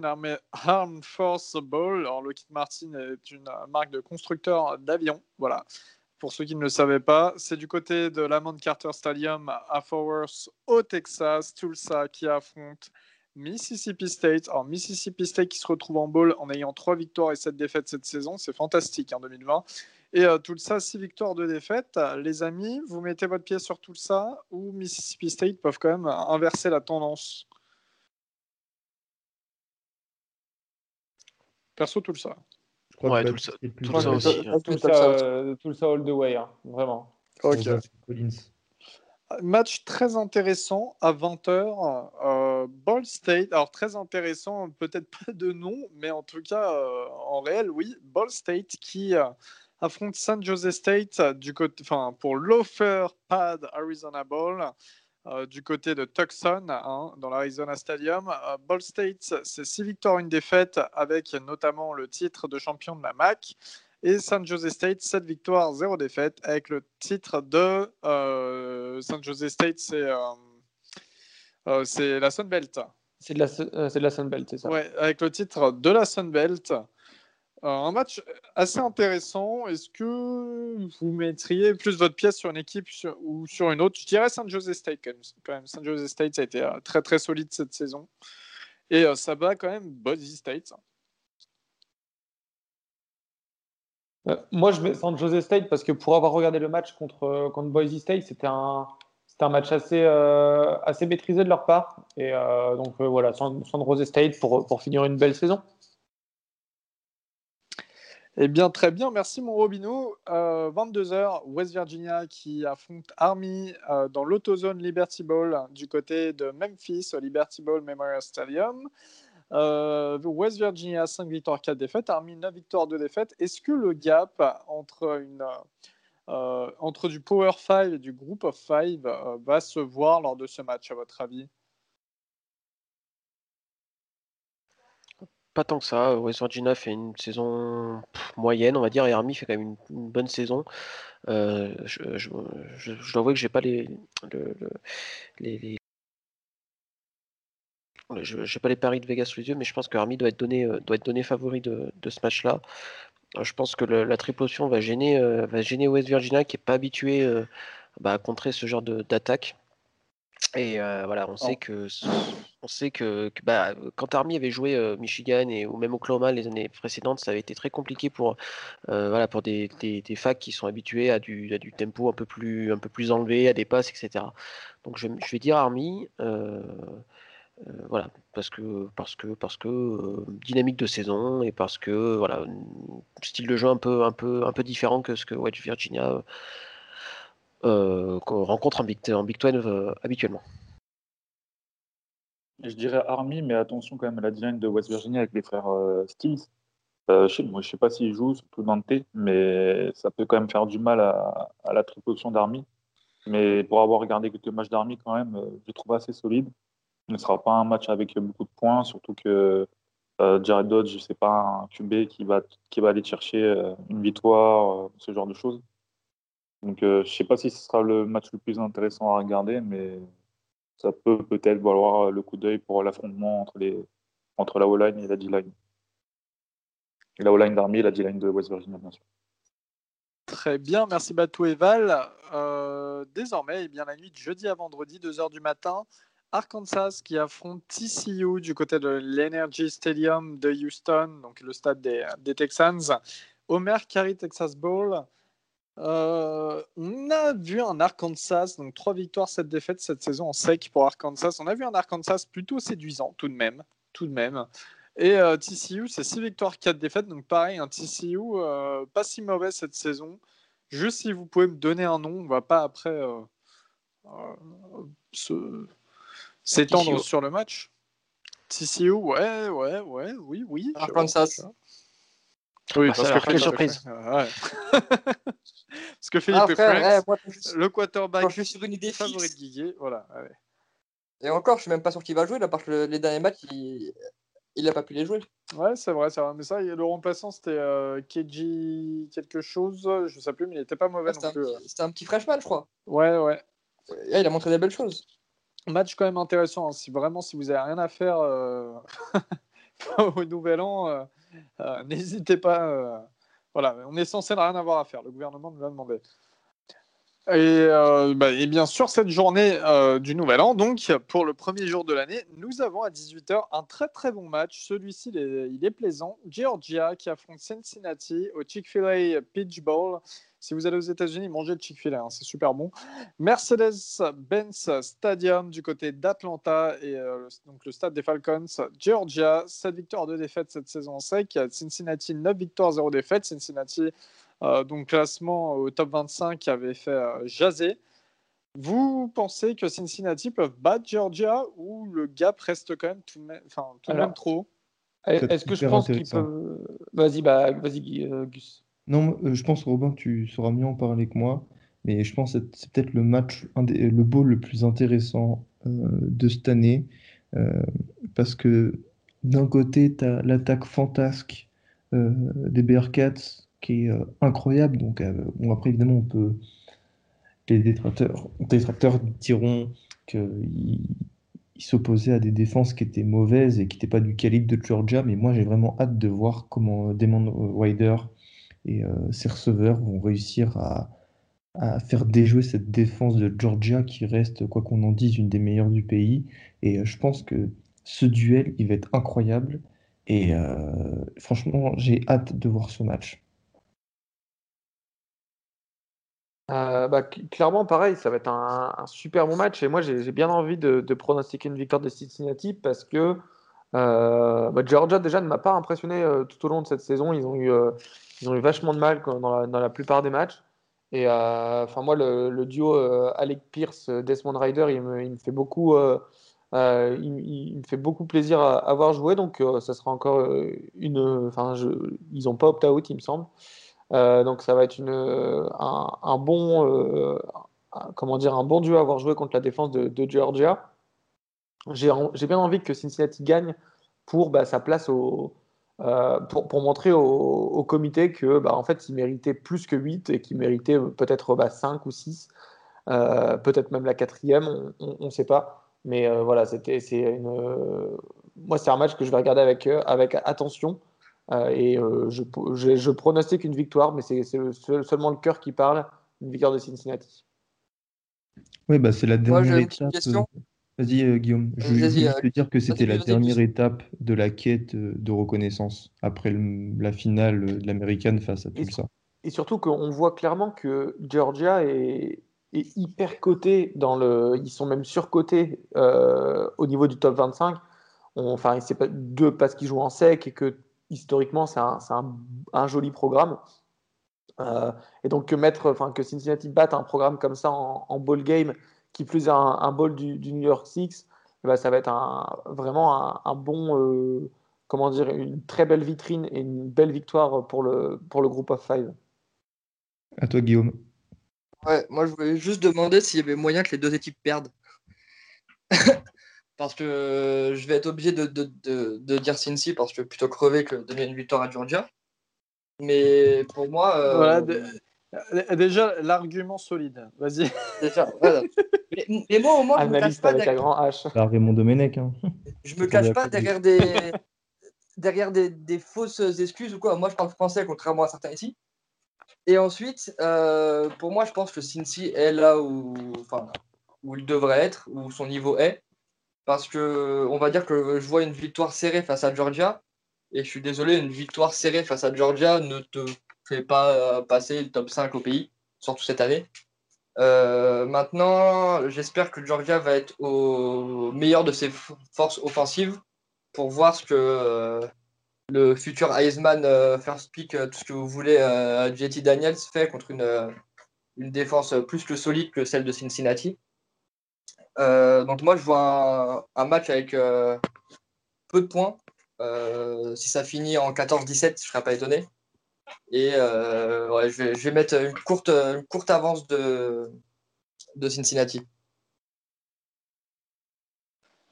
Armed Force Bowl. Alors, Lockheed Martin est une marque de constructeur d'avions. Voilà. Pour ceux qui ne le savaient pas, c'est du côté de l'Amon Carter Stadium à Fort Worth, au Texas, Tulsa qui affronte Mississippi State. Alors, Mississippi State qui se retrouve en bowl en ayant trois victoires et sept défaites cette saison. C'est fantastique en 2020. Et euh, tout ça, six victoires, de défaites. Les amis, vous mettez votre pied sur tout ça ou Mississippi State peuvent quand même inverser la tendance? Perso, tout ça. Je crois ouais, tout, ça, tout, ça, aussi. Tout ça, tout ça all the way, hein, vraiment. Ok. Match très intéressant à 20h. Euh, Ball State, alors très intéressant, peut-être pas de nom, mais en tout cas, euh, en réel, oui. Ball State qui affronte San Jose State du côté, enfin, pour l'Offer Pad Arizona Bowl. Euh, du côté de Tucson, hein, dans l'Arizona Stadium. Euh, Ball State, c'est 6 victoires, une défaite, avec notamment le titre de champion de la MAC. Et San Jose State, 7 victoires, 0 défaite, avec le titre de euh, San Jose State, c'est c'est la Sun Belt. C'est de, la, de la Sun Belt, c'est ça Ouais, avec le titre de la Sun Belt. Euh, un match assez intéressant. Est-ce que vous mettriez plus votre pièce sur une équipe ou sur une autre? Je dirais San Jose State quand même. San Jose State, ça a été euh, très très solide cette saison. Et euh, ça bat quand même Boise State. Moi, je mets San Jose State parce que pour avoir regardé le match contre, contre Boise State, c'était un, match assez, assez maîtrisé de leur part. Et donc voilà, San, Jose State pour, finir une belle saison. Eh bien, très bien. Merci, mon Robinou. 22h, euh, West Virginia qui affronte Army euh, dans l'AutoZone Liberty Bowl du côté de Memphis au Liberty Bowl Memorial Stadium. Euh, West Virginia, 5 victoires, 4 défaites. Army, 9 victoires, 2 défaites. Est-ce que le gap entre, une, entre du Power 5 et du Group of 5 va se voir lors de ce match, à votre avis? Pas tant que ça. West Virginia fait une saison moyenne, on va dire, et Army fait quand même une, bonne saison. Euh, je, dois avouer que j'ai pas les, les, j'ai pas les paris de Vegas sous les yeux, mais je pense que Army doit être donné, euh, doit être donné favori de, ce match-là. Je pense que la triple option va gêner, euh, va gêner West Virginia qui est pas habitué bah, à contrer ce genre d'attaque. Et voilà, on sait que, on sait que, bah, quand Army avait joué Michigan et, ou même Oklahoma les années précédentes, ça avait été très compliqué pour, voilà, pour des, des, des, facs qui sont habitués à du, à du tempo un peu, plus, un peu plus enlevé, à des passes, etc. Donc je, je vais dire Army. Voilà, parce que parce que parce que dynamique de saison et parce que voilà style de jeu un peu un peu un peu différent que ce que West Virginia euh, rencontre en Big, en Big 12 euh, habituellement. Je dirais Army, mais attention quand même à la design de West Virginia avec les frères euh, Stills. je ne sais pas s'ils jouent, surtout Dante, mais ça peut quand même faire du mal à, la triple option d'Army. Mais pour avoir regardé quelques matchs d'Army, quand même, je trouve assez solide. Ne sera pas un match avec beaucoup de points, surtout que Jared Dodge, c'est pas un QB qui va, aller chercher une victoire, ce genre de choses. Donc, euh, je ne sais pas si ce sera le match le plus intéressant à regarder, mais ça peut peut-être valoir le coup d'œil pour l'affrontement entre, la O-line et la D-line. La O-line d'Army et la D-line de West Virginia, bien sûr. Très bien, merci Batou et Val. Euh, désormais, eh bien, la nuit de jeudi à vendredi, 2h du matin, Arkansas qui affronte TCU du côté de l'Energy Stadium de Houston, donc le stade des, Texans. Homer Carey Texas Bowl. Euh, on a vu un Arkansas, donc trois victoires, sept défaites cette saison en sec pour Arkansas. On a vu un Arkansas plutôt séduisant tout de même. Tout de même. Et euh, TCU, c'est six victoires, quatre défaites. Donc pareil, un TCU euh, pas si mauvais cette saison. Juste si vous pouvez me donner un nom, on va pas après s'étendre sur le match. TCU, ouais, ouais, ouais, oui, oui. Arkansas. Oui, Bah, parce ça, que surprise. Ouais. [LAUGHS] parce que Philippe Ah, frère, Franks, ouais, moi, quand je suis- le quarterback quand je suis sur une idée favori de Guiguet, voilà. ouais. et encore, je suis même pas sûr qu'il va jouer là, parce que le- les derniers matchs, il... il a pas pu les jouer. Ouais, c'est vrai, c'est vrai. Mais ça, le remplaçant, c'était euh, KG quelque chose, je sais plus, mais il était pas mauvais Ouais, C'était non un, plus. euh. petit- c'était un petit freshman, je crois. Ouais, ouais. Et il a montré des belles choses. Match quand même intéressant. hein. Si vraiment, si vous avez rien à faire euh, [LAUGHS] au nouvel an, euh, euh, n'hésitez pas. Voilà, on est censé ne rien avoir à faire. Le gouvernement nous l'a demandé. Et, euh, bah, et bien sûr, cette journée euh, du Nouvel An, donc pour le premier jour de l'année, nous avons à 18h un très très bon match. Celui-ci, il est, plaisant. Georgia qui affronte Cincinnati au Chick-fil-A Peach Bowl. Si vous allez aux États-Unis, mangez le Chick-fil-A, hein, c'est super bon. Mercedes-Benz Stadium du côté d'Atlanta et euh, donc le stade des Falcons. Georgia, 7 victoires, 2 défaites cette saison en sec. Cincinnati, 9 victoires, 0 défaites. Cincinnati, donc classement au top 25, avait fait euh, jaser. Vous pensez que Cincinnati peuvent battre Georgia ou le gap reste quand même tout de même, enfin, tout de Alors, même trop Est-ce que je pense qu'ils peuvent. Vas-y, bah, vas-y, Guy- euh, Gus. Non, euh, je pense, Robin, tu sauras mieux en parler que moi, mais je pense que c'est c'est peut-être le match, un des- le bowl le plus intéressant euh, de cette année, euh, parce que d'un côté, tu as l'attaque fantasque euh, des Bearcats qui est euh, incroyable. Donc, euh, bon, après, évidemment, on peut. Les détracteurs, détracteurs diront qu'ils ils s'opposaient à des défenses qui étaient mauvaises et qui n'étaient pas du calibre de Georgia, mais moi, j'ai vraiment hâte de voir comment euh, Damon Wider et euh, ses receveurs vont réussir à, à faire déjouer cette défense de Georgia qui reste, quoi qu'on en dise, une des meilleures du pays. Et je pense que ce duel, il va être incroyable. Et franchement, j'ai hâte de voir ce match. Euh, bah, cl- clairement, pareil, ça va être un, super bon match. Et moi, j'ai bien envie de, pronostiquer une victoire de Cincinnati parce que euh, bah, Georgia, déjà, ne m'a pas impressionné euh, tout au long de cette saison. Ils ont eu, ils ont eu vachement de mal dans la, plupart des matchs. Et enfin, moi, le, duo Alec Pierce, Desmond Ryder, il me, fait beaucoup, il, me fait beaucoup plaisir à, à voir jouer. Donc, ça sera encore une. Enfin, ils n'ont pas opt-out, il me semble. Euh, donc ça va être une, un, bon, euh, comment dire, un bon duo à avoir joué contre la défense de, Georgia. J'ai en- j'ai bien envie que Cincinnati gagne pour bah, sa place euh, pour, montrer au, comité que bah, en fait, il méritait plus que 8 et qu'il méritait euh, peut-être bah, 5 ou 6, euh, peut-être même la quatrième, on ne sait pas. Mais euh, voilà, c'était, c'est euh, moi, c'est un match que je vais regarder euh, avec attention. Euh, et euh, je, je, je pronostique une victoire, mais c'est c'est le- seulement le cœur qui parle, une victoire de Cincinnati. Oui, bah, c'est la dernière étape. euh, Vas-y, euh, Guillaume. Je, voulais euh, juste te dire que c'était la dernière étape de la quête de reconnaissance après le- la finale de l'américaine face à Et, Tulsa. et surtout qu'on voit clairement que Georgia est, est hyper coté dans le. Ils sont même surcotés euh, au niveau du top 25. On- enfin, c'est pas deux parce qu'ils jouent en sec et que historiquement c'est un, c'est un, un joli programme. Euh, et donc que mettre, enfin que Cincinnati batte un programme comme ça en, en ball game, qui plus est un, un ball du, du New York Six, eh ben, ça va être un, vraiment un, un bon, euh, comment dire, une très belle vitrine et une belle victoire pour le, pour le groupe of five. À toi, Guillaume. Ouais, moi je voulais juste demander s'il y avait moyen que les deux équipes perdent. Parce que euh, je vais être obligé de, de, de, de dire Cincy parce que plutôt crever que donner une victoire à Georgia. Mais pour moi, euh, Voilà, de- euh, Déjà, l'argument solide. Vas-y. déjà, voilà. mais, mais moi au moins, je me cache pas avec un derrière, grand H. Raymond Domenech. hein. je me cache pas derrière des derrière des, des fausses excuses ou quoi. Moi, je parle français contrairement à certains ici. Et ensuite, euh, pour moi, je pense que Cincy est là où, enfin, où il devrait être, où son niveau est. Parce que on va dire que je vois une victoire serrée face à Georgia. Et je suis désolé, une victoire serrée face à Georgia ne te fait pas euh, passer le top 5 au pays, surtout cette année. Euh, maintenant, j'espère que Georgia va être au meilleur de ses forces offensives pour voir ce que euh, le futur Heisman first pick, tout ce que vous voulez, JT Daniels fait contre une défense plus que solide que celle de Cincinnati. Euh, donc moi, je vois un, match avec euh, peu de points. si ça finit en 14-17, je ne serais pas étonné. Et je, vais, mettre une courte, avance de, Cincinnati.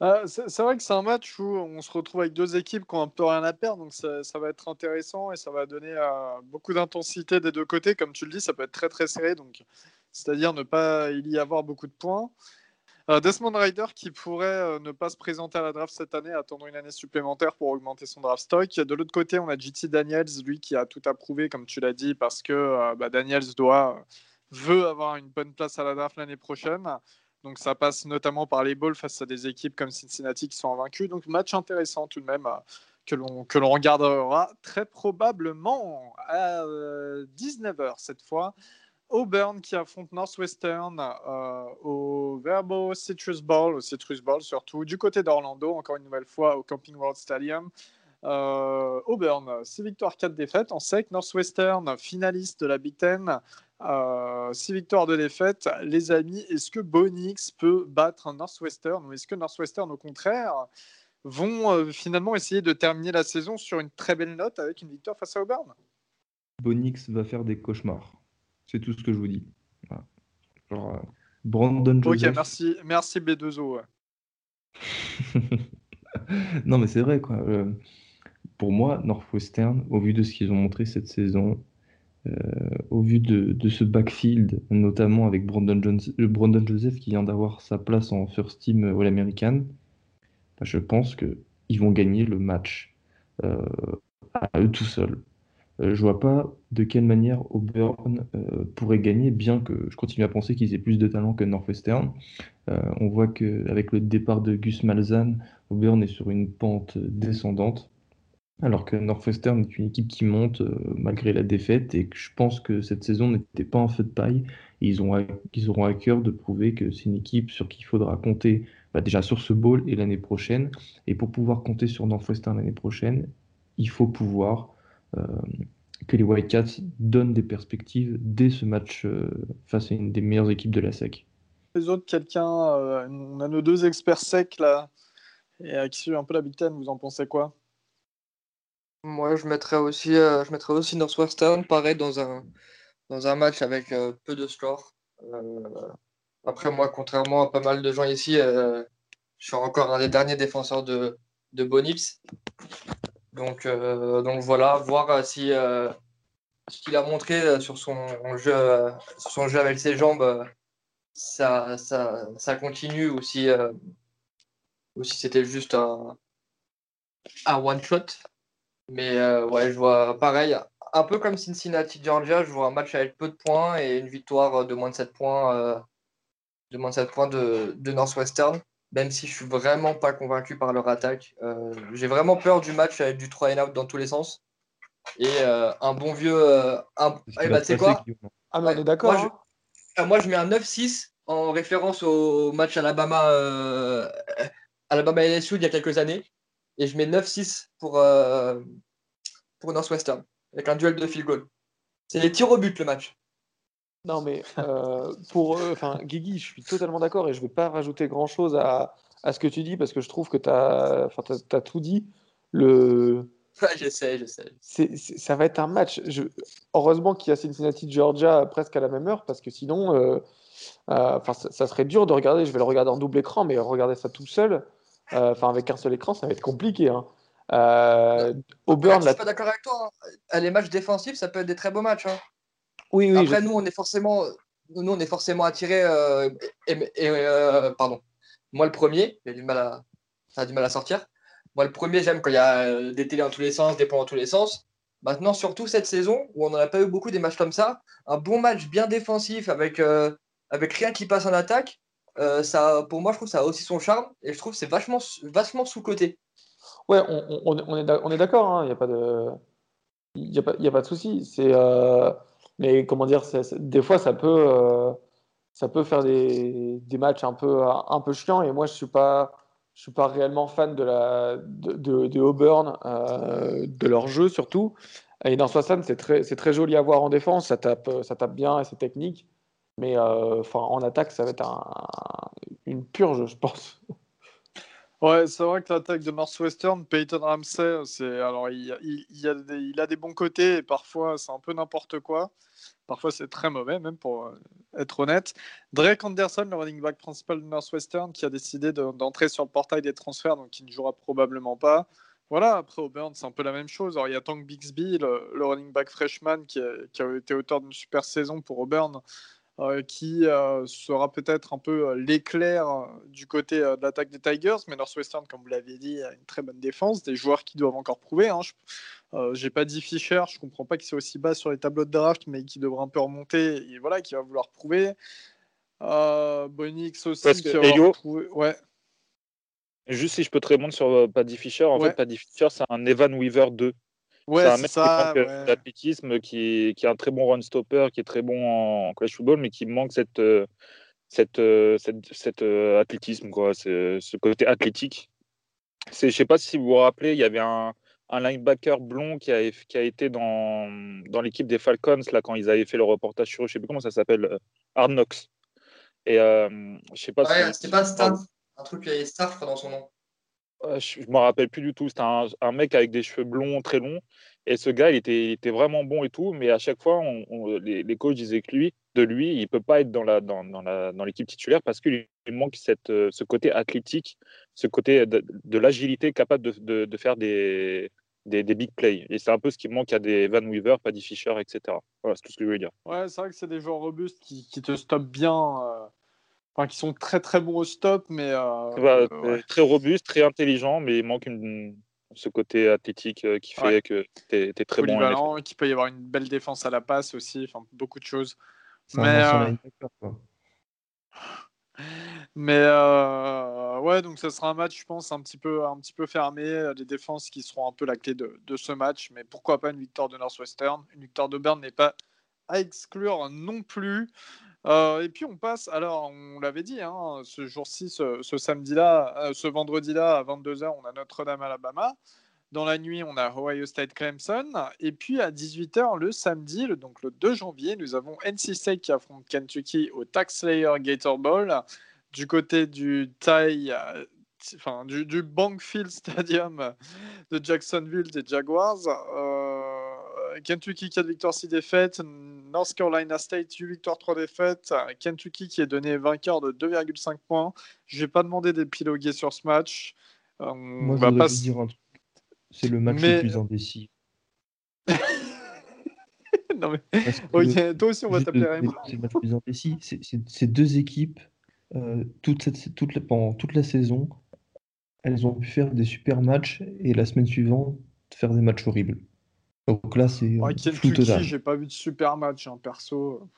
Euh, c'est vrai que c'est un match où on se retrouve avec deux équipes qui ont un peu rien à perdre, donc ça, va être intéressant et ça va donner euh, beaucoup d'intensité des deux côtés. Comme tu le dis, ça peut être très très serré, c'est-à-dire ne pas y avoir beaucoup de points. Euh, Desmond Ryder qui pourrait ne pas se présenter à la draft cette année, attendre une année supplémentaire pour augmenter son draft stock. De l'autre côté, on a JT Daniels, lui qui a tout approuvé, comme tu l'as dit, parce que bah, Daniels doit veut avoir une bonne place à la draft l'année prochaine. Donc ça passe notamment par les balls face à des équipes comme Cincinnati qui sont invaincues. Donc match intéressant tout de même euh, que l'on que l'on regardera très probablement à 19h euh, cette fois. Auburn qui affronte Northwestern euh, au Verbo Citrus Bowl, au Citrus Bowl surtout, du côté d'Orlando, encore une nouvelle fois au Camping World Stadium. Auburn, 6 victoires, 4 défaites. On sait que Northwestern, finaliste de la Big Ten, euh, six victoires de défaite. Les amis, est-ce que Bonix peut battre Northwestern ou est-ce que Northwestern, au contraire, vont euh, finalement essayer de terminer la saison sur une très belle note avec une victoire face à Auburn? Bonix va faire des cauchemars. C'est tout ce que je vous dis. Genre, euh, Brandon Joseph. Ok, merci, merci B2O. [LAUGHS] non, mais c'est vrai, quoi. pour moi, Northwestern, au vu de ce qu'ils ont montré cette saison, euh, au vu de, ce backfield, notamment avec Brandon, Jones, euh, Brandon Joseph qui vient d'avoir sa place en first team All-American, bah, je pense qu'ils vont gagner le match euh, à eux tout seuls. Je vois pas de quelle manière Auburn pourrait gagner, bien que je continue à penser qu'ils aient plus de talent que Northwestern. on voit qu'avec le départ de Gus Malzahn, Auburn est sur une pente descendante. Alors que Northwestern est une équipe qui monte euh, malgré la défaite et que je pense que cette saison n'était pas un feu de paille. ils, ont auront à cœur de prouver que c'est une équipe sur qui il faudra compter bah, déjà sur ce bowl et l'année prochaine. Et pour pouvoir compter sur Northwestern l'année prochaine, il faut pouvoir euh, que les Whitecaps donnent des perspectives dès ce match euh, face à une des meilleures équipes de la SEC. Les autres, quelqu'un, on a nos deux experts secs là, et qui suivent un peu la Big Ten, vous en pensez quoi? Moi, je mettrais aussi, euh, je mettrais aussi Northwestern, pareil, dans un, dans un match avec euh, peu de score. Euh, après, moi, contrairement à pas mal de gens ici, je suis encore un des derniers défenseurs de, de Bonips. Donc, donc voilà, voir si ce qu'il a montré sur son jeu, avec ses jambes, ça, continue ou si, c'était juste un, one-shot. Mais euh, ouais, je vois pareil, un peu comme Cincinnati Georgia, je vois un match avec peu de points et une victoire de moins de 7 points, euh, de, moins de, 7 points de, Northwestern, même si je suis vraiment pas convaincu par leur attaque. Euh, j'ai vraiment peur du match avec du 3 and out dans tous les sens. Et un bon vieux. Un... Eh bah, tu sais quoi? Ah, mais on est d'accord. Moi, hein. moi, je mets un 9-6 en référence au match Alabama, Alabama LSU il y a quelques années et je mets 9-6 pour, euh, pour Northwestern, avec un duel de field goal. C'est les tirs au but le match. Non, mais euh, pour enfin, Guigui, je suis totalement d'accord et je ne vais pas rajouter grand chose à, à, ce que tu dis parce que je trouve que tu as, as, tout dit. Le... j'essaie, j'essaie. ça va être un match. Je... Heureusement qu'il y a Cincinnati, Georgia presque à la même heure parce que sinon, euh, ça, ça, serait dur de regarder. Je vais le regarder en double écran, mais regarder ça tout seul, euh, enfin, avec un seul écran, ça va être compliqué. Hein. Euh, Auburn, je suis pas d'accord avec toi. Hein. Les matchs défensifs, ça peut être des très beaux matchs. Hein. Oui, oui. Après, nous, on est forcément, nous, on est forcément attirés. Euh, et, euh, pardon. Moi, le premier, j'ai du mal à, ça a du mal à sortir. Moi, le premier, j'aime quand il y a des télés dans tous les sens, des points dans tous les sens. Maintenant, surtout cette saison où on n'en a pas eu beaucoup des matchs comme ça, un bon match bien défensif avec, avec rien qui passe en attaque, euh, ça, pour moi, je trouve que ça a aussi son charme et je trouve que c'est vachement, vachement sous-côté. Ouais, on, on, on est d'accord, hein, il n'y a pas de, a pas, y a pas de souci. C'est, euh, mais comment dire, des fois, ça peut, euh, ça peut faire des, des, matchs un peu, un peu chiants et moi, je suis pas, suis pas réellement fan de la, de, de, Auburn, de leur jeu surtout. Et dans 60, c'est très, très joli à voir en défense, ça tape, ça tape bien et c'est technique. Mais euh, en attaque, ça va être une purge, je pense. Ouais, c'est vrai que l'attaque de Northwestern, Peyton Ramsey, c'est alors il, il, il, a des, il, a des, bons côtés et parfois c'est un peu n'importe quoi. Parfois c'est très mauvais, même pour euh, être honnête. Drake Anderson, le running back principal de Northwestern, qui a décidé d'entrer de, sur le portail des transferts, donc qui ne jouera probablement pas. Voilà, après Auburn, c'est un peu la même chose. Alors, il y a Tank Bixby, le, running back freshman, qui a, été auteur d'une super saison pour Auburn, qui euh, sera peut-être un peu euh, l'éclair du côté de l'attaque des Tigers. Mais Northwestern, comme vous l'avez dit, a une très bonne défense, des joueurs qui doivent encore prouver. Hein. Je n'ai pas dit Fischer, je comprends pas qu'il soit aussi bas sur les tableaux de draft, mais qui devrait un peu remonter et voilà, qui va vouloir prouver. Bonix aussi, Parce que, va Elio, prouver. Ouais. Juste si je peux te répondre sur Paddy Fischer, en Ouais. fait, Paddy Fischer, c'est un Evan Weaver 2. Ouais, c'est un mec ça. qui manque ouais. d'athlétisme, qui, qui a un très bon run stopper, qui est très bon en college football, mais qui manque cette, euh, cette, euh, cette, cette, euh, athlétisme, quoi, ce, ce côté athlétique. C'est, je sais pas si vous vous rappelez, il y avait un, un linebacker blond qui a, qui a été dans, dans l'équipe des Falcons là quand ils avaient fait le reportage sur eux, je sais plus comment ça s'appelle, euh, Hard Knocks. Et euh, je sais pas Ouais, si, pas Star, un truc qui est Star, je crois, dans son nom. Euh, je ne me rappelle plus du tout. C'était un, mec avec des cheveux blonds très longs. Et ce gars, il était, vraiment bon et tout. Mais à chaque fois, les, coachs disaient que lui, de lui, il ne peut pas être dans, l'équipe titulaire parce qu'il manque euh, ce côté athlétique, ce côté de, l'agilité capable de, faire des, big plays. Et c'est un peu ce qui manque à des Van Weaver, Paddy Fisher, etc. Voilà, c'est tout ce que je voulais dire. Ouais, c'est vrai que c'est des joueurs robustes qui, qui te stoppent bien. Euh... Enfin, qui sont très très bons au stop, mais euh, bah, ouais. très robuste, très intelligent, mais il manque une, ce côté athlétique euh, qui fait ouais. que tu es, es, très Polyvalent, bon. Qu'il peut y avoir une belle défense à la passe aussi, enfin beaucoup de choses. Mais euh... mais euh, ouais, donc ça sera un match, je pense, un petit peu un petit peu fermé, des défenses qui seront un peu la clé de, de ce match, mais pourquoi pas une victoire de Northwestern, une victoire de Berne n'est pas à exclure non plus. Euh, et puis on passe, alors on l'avait dit, hein, ce jour-ci, ce, samedi-là, euh, ce vendredi-là à 22h, on a Notre-Dame Alabama. Dans la nuit, on a Ohio State Clemson. Et puis à 18h le samedi, le, donc le 2 janvier, nous avons NC State qui affronte Kentucky au Taxslayer Gator Bowl. Du côté du Thai, euh, enfin Bankfield Stadium de Jacksonville des Jaguars. Kentucky 4 victoires 6 défaites, North Carolina State 8 victoires 3 défaites, Kentucky qui est donné vainqueur de 2,5 points. Je vais pas demander d'épiloguer sur ce match. Euh, Moi, va pas dire un truc. C'est le match mais... le plus indécis. [LAUGHS] non mais... okay, toi aussi on va t'appeler Raymond. C'est le match le plus indécis. C'est deux équipes euh, toute, cette, toute la, pendant toute la saison, elles ont pu faire des super matchs et la semaine suivante faire des matchs horribles. Donc là, c'est ouais, Kentucky, j'ai pas vu de super match, hein, perso.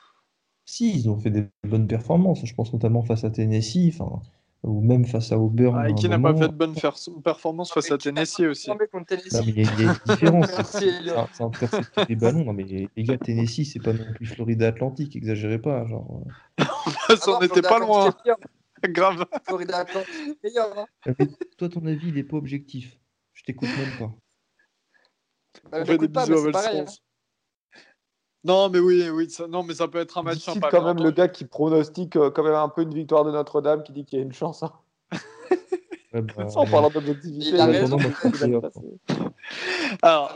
Si, ils ont fait des bonnes performances. Je pense notamment face à Tennessee, enfin, ou même face à Auburn. Ah, et qui n'a pas fait de bonnes performances face à Tennessee aussi. Non, mais il y, a une différence. [LAUGHS] c'est intercepter les ballons. Non, mais les gars, Tennessee, c'est pas non plus Florida Atlantique, exagérez pas. Genre... [LAUGHS] Ça n'en était pas loin. [LAUGHS] Grave. Florida Atlantique, meilleur. Hein. Toi, ton avis, il n'est pas objectif. Je t'écoute même pas. Bah, on fait des pas, bisous à pareil, hein. Non, mais oui, oui, ça, non, mais ça peut être un match sympa. quand même le gars qui pronostique euh, quand même un peu une victoire de Notre-Dame, qui dit qu'il y a une chance. Hein. [LAUGHS] Ouais, bah, en parlant d'objectivité. Alors,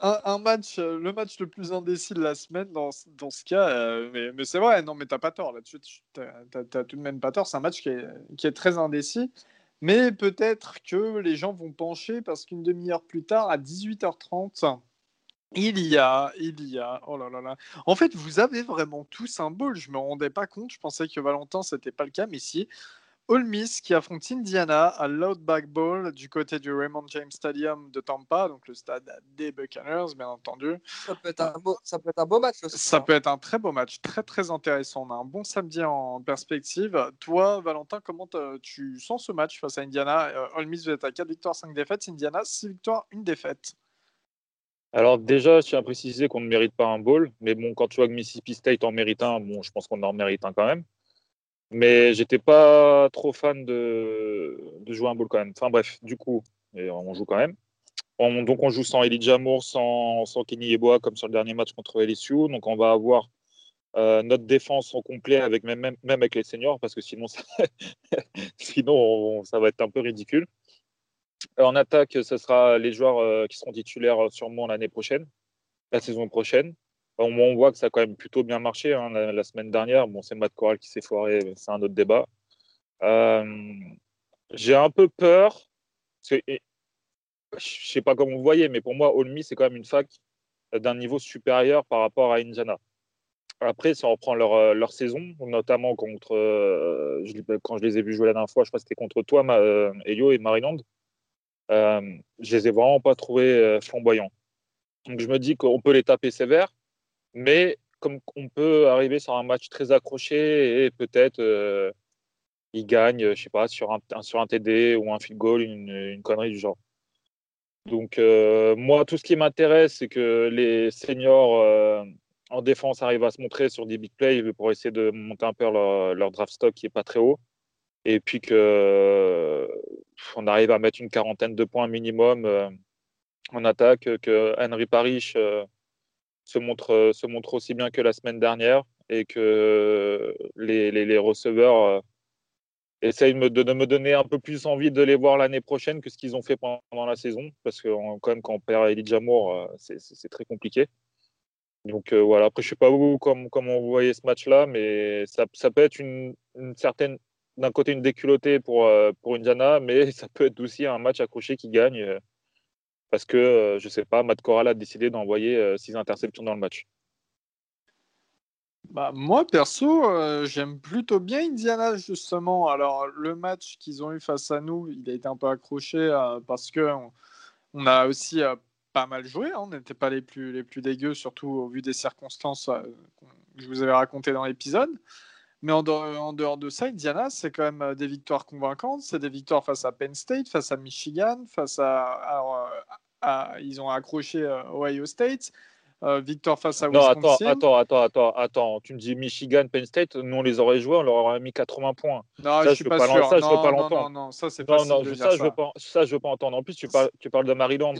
à, un, match, euh, le match le plus indécis de la semaine dans, dans ce cas, euh, mais, mais c'est vrai, non, mais t'as pas tort là-dessus, t'as tout de même pas tort. C'est un match qui est, qui est très indécis. Mais peut-être que les gens vont pencher parce qu'une demi-heure plus tard, à 18h30, il y a, il y a, oh là là là. En fait, vous avez vraiment tous un ball. Je me rendais pas compte. Je pensais que Valentin, c'était pas le cas, mais si. Ole Miss qui affronte Indiana à Loudback Bowl du côté du Raymond James Stadium de Tampa, donc le stade des Buccaneers, bien entendu. Ça peut être un beau, ça peut être un beau match aussi. Ça peut être un très beau match, très très intéressant. On a un bon samedi en perspective. Toi, Valentin, comment tu sens ce match face à Indiana? Euh, Ole Miss, vous êtes à 4 victoires, 5 défaites. Indiana, 6 victoires, 1 défaite. Alors déjà, je tiens à préciser qu'on ne mérite pas un bowl, mais bon, quand tu vois que Mississippi State en mérite un, bon, je pense qu'on en mérite un quand même. Mais j'étais pas trop fan de, jouer un bowl quand même. Enfin bref, du coup, on joue quand même. On, donc on joue sans Elijah Moore, sans, sans Kenny Yeboah comme sur le dernier match contre LSU. Donc on va avoir Euh, notre défense au complet avec même, avec les seniors parce que sinon [LAUGHS] ça, sinon ça va être un peu ridicule. En attaque, ce sera les joueurs euh, qui seront titulaires sûrement l'année prochaine, la saison prochaine. On voit que ça a quand même plutôt bien marché hein, la, semaine dernière. Bon, c'est Matt Corral qui s'est foiré, c'est un autre débat. Euh, J'ai un peu peur. Parce que, je sais pas comment vous voyez, mais pour moi, Olmi, c'est quand même une fac d'un niveau supérieur par rapport à Indiana. Après, si on reprend leur, euh, leur saison, notamment contre, euh, quand je les ai vus jouer la dernière fois, je crois que c'était contre toi, ma, euh, Elio et Maryland, euh, je les ai vraiment pas trouvés euh, flamboyants. Donc je me dis qu'on peut les taper sévères, mais comme on peut arriver sur un match très accroché et peut-être euh, ils gagnent, je sais pas, sur un, sur un TD ou un field goal, une, connerie du genre. Donc euh, moi, tout ce qui m'intéresse, c'est que les seniors euh, en défense arrivent à se montrer sur des big plays pour essayer de monter un peu leur, draft stock qui est pas très haut. Et puis que on arrive à mettre une quarantaine de points minimum en attaque, que Henry Parrish euh, se, montre, se montre aussi bien que la semaine dernière et que les, les, les receveurs euh, essayent de de me, donner un peu plus envie de les voir l'année prochaine que ce qu'ils ont fait pendant la saison. Parce que quand même, quand on perd Elijah Moore, c'est très compliqué. Donc euh, voilà, après je ne sais pas vous comment, comment vous voyez ce match-là, mais ça, ça, peut être une, certaine, d'un côté une déculottée pour, euh, pour Indiana, mais [LAUGHS] ça peut être aussi un match accroché qui gagne euh, parce que, euh, je ne sais pas, Matt Corral a décidé d'envoyer six interceptions dans le match. Bah, moi, perso, euh, j'aime plutôt bien Indiana, justement. Alors, le match qu'ils ont eu face à nous, il a été un peu accroché euh, parce que on, a aussi euh, pas mal joué. Hein. On n'était pas les plus, les plus dégueux, surtout au vu des circonstances euh, que je vous avais racontées dans l'épisode. Mais en dehors, en dehors, de ça, Indiana, c'est quand même des victoires convaincantes. C'est des victoires face à Penn State, face à Michigan, face à. Alors, à ils ont accroché Ohio State. Euh, victoire face à non, Wisconsin. Attends, attends, attends, attends, Tu me dis Michigan, Penn State, nous on les aurait joués, on leur aurait mis 80 points. Non, ça, je suis pas, sûr. Ça, non, je veux pas l'entendre. Non, non, ça, c'est pas non, non, ça, je veux pas, ça, je veux pas entendre. En plus, tu parles, tu parles de Maryland.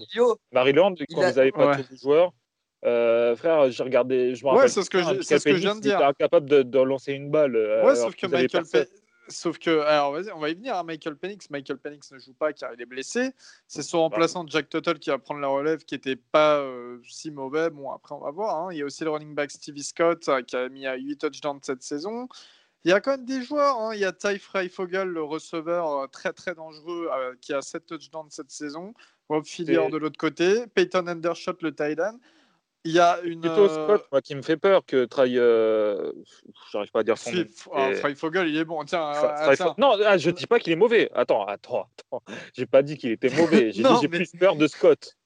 Maryland, quand a... vous avez pas ouais. tous les joueurs, euh, frère, j'ai regardé, je me rappelle. Ouais, c'est ce que, je, ce que je viens de dire. incapable de, de, lancer une balle. Ouais, sauf que Michael Pe... Sauf que, alors vas-y, on va y venir à Michael Penix. Michael Penix ne joue pas car il est blessé. C'est son remplaçant Jack Tuttle qui va prendre la relève, qui n'était pas euh, si mauvais. Bon, après, on va voir. Hein. Il y a aussi le running back Stevie Scott euh, qui a mis à 8 touchdowns cette saison. Il y a quand même des joueurs. Hein. Il y a Ty Freifogel, le receveur euh, très très dangereux, euh, qui a 7 touchdowns cette saison. Rob Fillier de l'autre côté. Peyton Endershot, le tight end. Il y a une. Plutôt Scott, moi, qui me fait peur que Try. Euh... J'arrive pas à dire son nom. Oh, Freifogel, il est bon. Tiens, tiens. Non, ah, je dis pas qu'il est mauvais. Attends, attends, attends. J'ai pas dit qu'il était mauvais. J'ai [LAUGHS] dit j'ai mais... plus peur de Scott.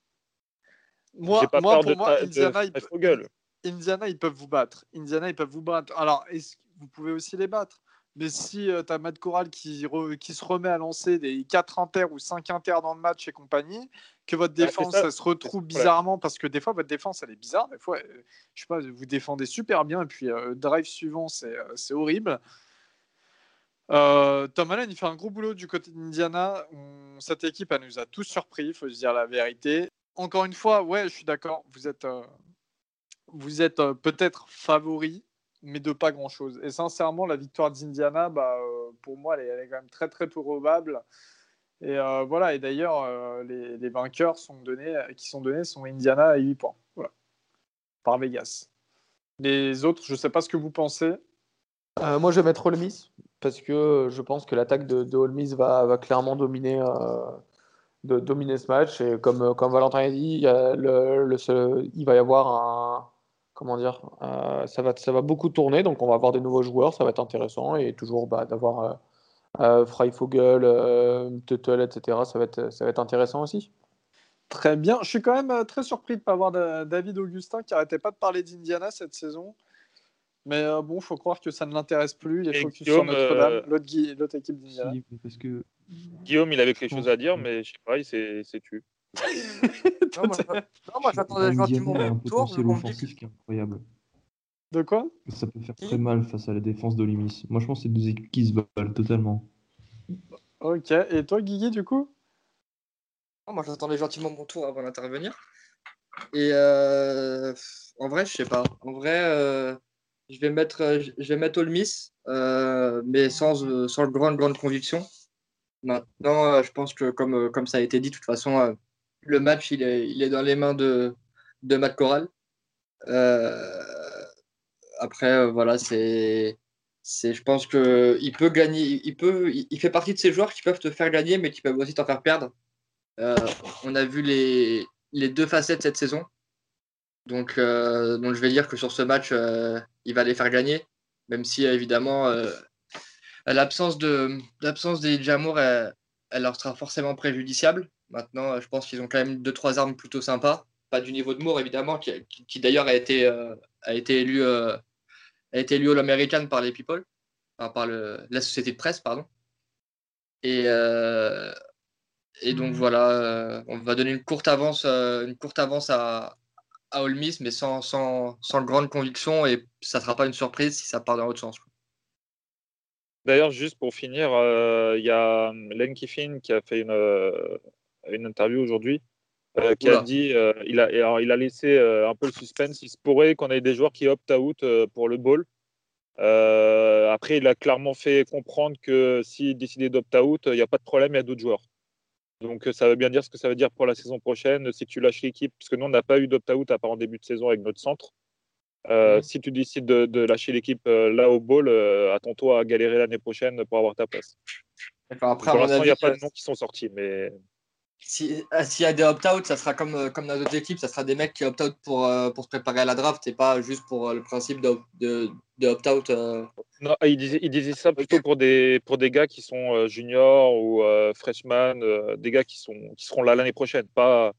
Moi, pas moi peur pour de, moi, de Indiana, ils... Indiana, ils peuvent vous battre. Indiana, ils peuvent vous battre. Alors, est-ce que vous pouvez aussi les battre? Mais si euh, tu as Matt Corral qui, re, qui, se remet à lancer des 4 inters ou 5 inters dans le match et compagnie, que votre défense ça, se retrouve bizarrement, parce que des fois votre défense elle est bizarre, des fois, euh, je sais pas, vous défendez super bien et puis euh, drive suivant c'est horrible. Tom Allen il fait un gros boulot du côté d'Indiana. Cette équipe elle nous a tous surpris, il faut se dire la vérité. Encore une fois, ouais, je suis d'accord, vous êtes, vous êtes peut-être favori, mais de pas grand-chose. Et sincèrement, la victoire d'Indiana, bah, euh, pour moi, elle est, quand même très très probable. Et euh, voilà. Et d'ailleurs, euh, les, vainqueurs sont donnés, qui sont donnés sont Indiana à 8 points. Voilà. Par Vegas. Les autres, je sais pas ce que vous pensez. Moi, je vais mettre Ole Miss parce que je pense que l'attaque de, de Miss va, clairement dominer, dominer ce match. Et comme, comme Valentin a dit, il va y avoir un comment dire, euh, ça, va, ça va beaucoup tourner, donc on va avoir des nouveaux joueurs, ça va être intéressant, et toujours bah, d'avoir euh, euh, Freifogel, euh, Tuttle, etc., ça va, être, ça va être intéressant aussi. Très bien, je suis quand même très surpris de ne pas avoir David Augustin qui n'arrêtait pas de parler d'Indiana cette saison. Mais euh, bon, il faut croire que ça ne l'intéresse plus. Il est focus Guillaume, sur Notre-Dame, euh... l'autre équipe d'Indiana. Si, parce que... Guillaume, il avait quelque chose à dire, mais je sais pas, il s'est tué. Non, moi, j'attendais gentiment mon tour. Le offensif qui est incroyable. De quoi? Ça peut faire très mal face à la défense d'Olimis. Moi je pense que c'est deux équipes qui se valent totalement. Ok, et toi Guigui du coup? Non, Moi j'attendais gentiment mon tour avant d'intervenir. Et euh, en vrai, je sais pas. En vrai, euh, je vais mettre, je vais mettre Ole Miss, mais sans, sans grande, grande conviction. Maintenant, je pense que comme, comme ça a été dit, de toute façon, le match, il est, dans les mains de, de Matt Corral. après, voilà, c'est c'est je pense que il peut gagner il peut il fait partie de ces joueurs qui peuvent te faire gagner mais qui peuvent aussi t'en faire perdre euh, on a vu les, deux facettes cette saison donc euh, donc je vais dire que sur ce match euh, il va les faire gagner même si évidemment l'absence de l'absence des Jamour elle, elle, leur sera forcément préjudiciable maintenant je pense qu'ils ont quand même deux trois armes plutôt sympas pas du niveau de Moore évidemment qui, d'ailleurs a été a été élu a été élu All-American par les People, par le, la société de presse, pardon. Et, euh, et donc voilà, euh, on va donner une courte avance, euh, une courte avance à, à Miss, mais sans, sans, sans, grande conviction, et ça ne sera pas une surprise si ça part dans l'autre sens. D'ailleurs, juste pour finir, il y a Len Kiffin qui a fait une, une interview aujourd'hui euh, qui a dit, euh, il, a, alors, il a laissé euh, un peu le suspense. Il se pourrait qu'on ait des joueurs qui opt out pour le ball. après, il a clairement fait comprendre que s'il décidait d'opt out, il n'y a pas de problème, il y a d'autres joueurs. Donc ça veut bien dire ce que ça veut dire pour la saison prochaine. Si tu lâches l'équipe, parce que nous, on n'a pas eu d'opt-out à part en début de saison avec notre centre. Mhm. Si tu décides de, lâcher l'équipe là au ball, attends-toi à galérer l'année prochaine pour avoir ta place. Après, pour l'instant, il n'y a pas de noms qui sont sortis. Mais... Euh, s'il y a des opt-out, ça sera comme, euh, comme dans d'autres équipes, ça sera des mecs qui opt-out pour, euh, pour se préparer à la draft et pas juste pour le principe de, de, de opt-out. Non, il disait, il disait ça plutôt pour, des, pour des gars qui sont juniors ou freshman, des gars qui, sont, qui seront là l'année prochaine, pas,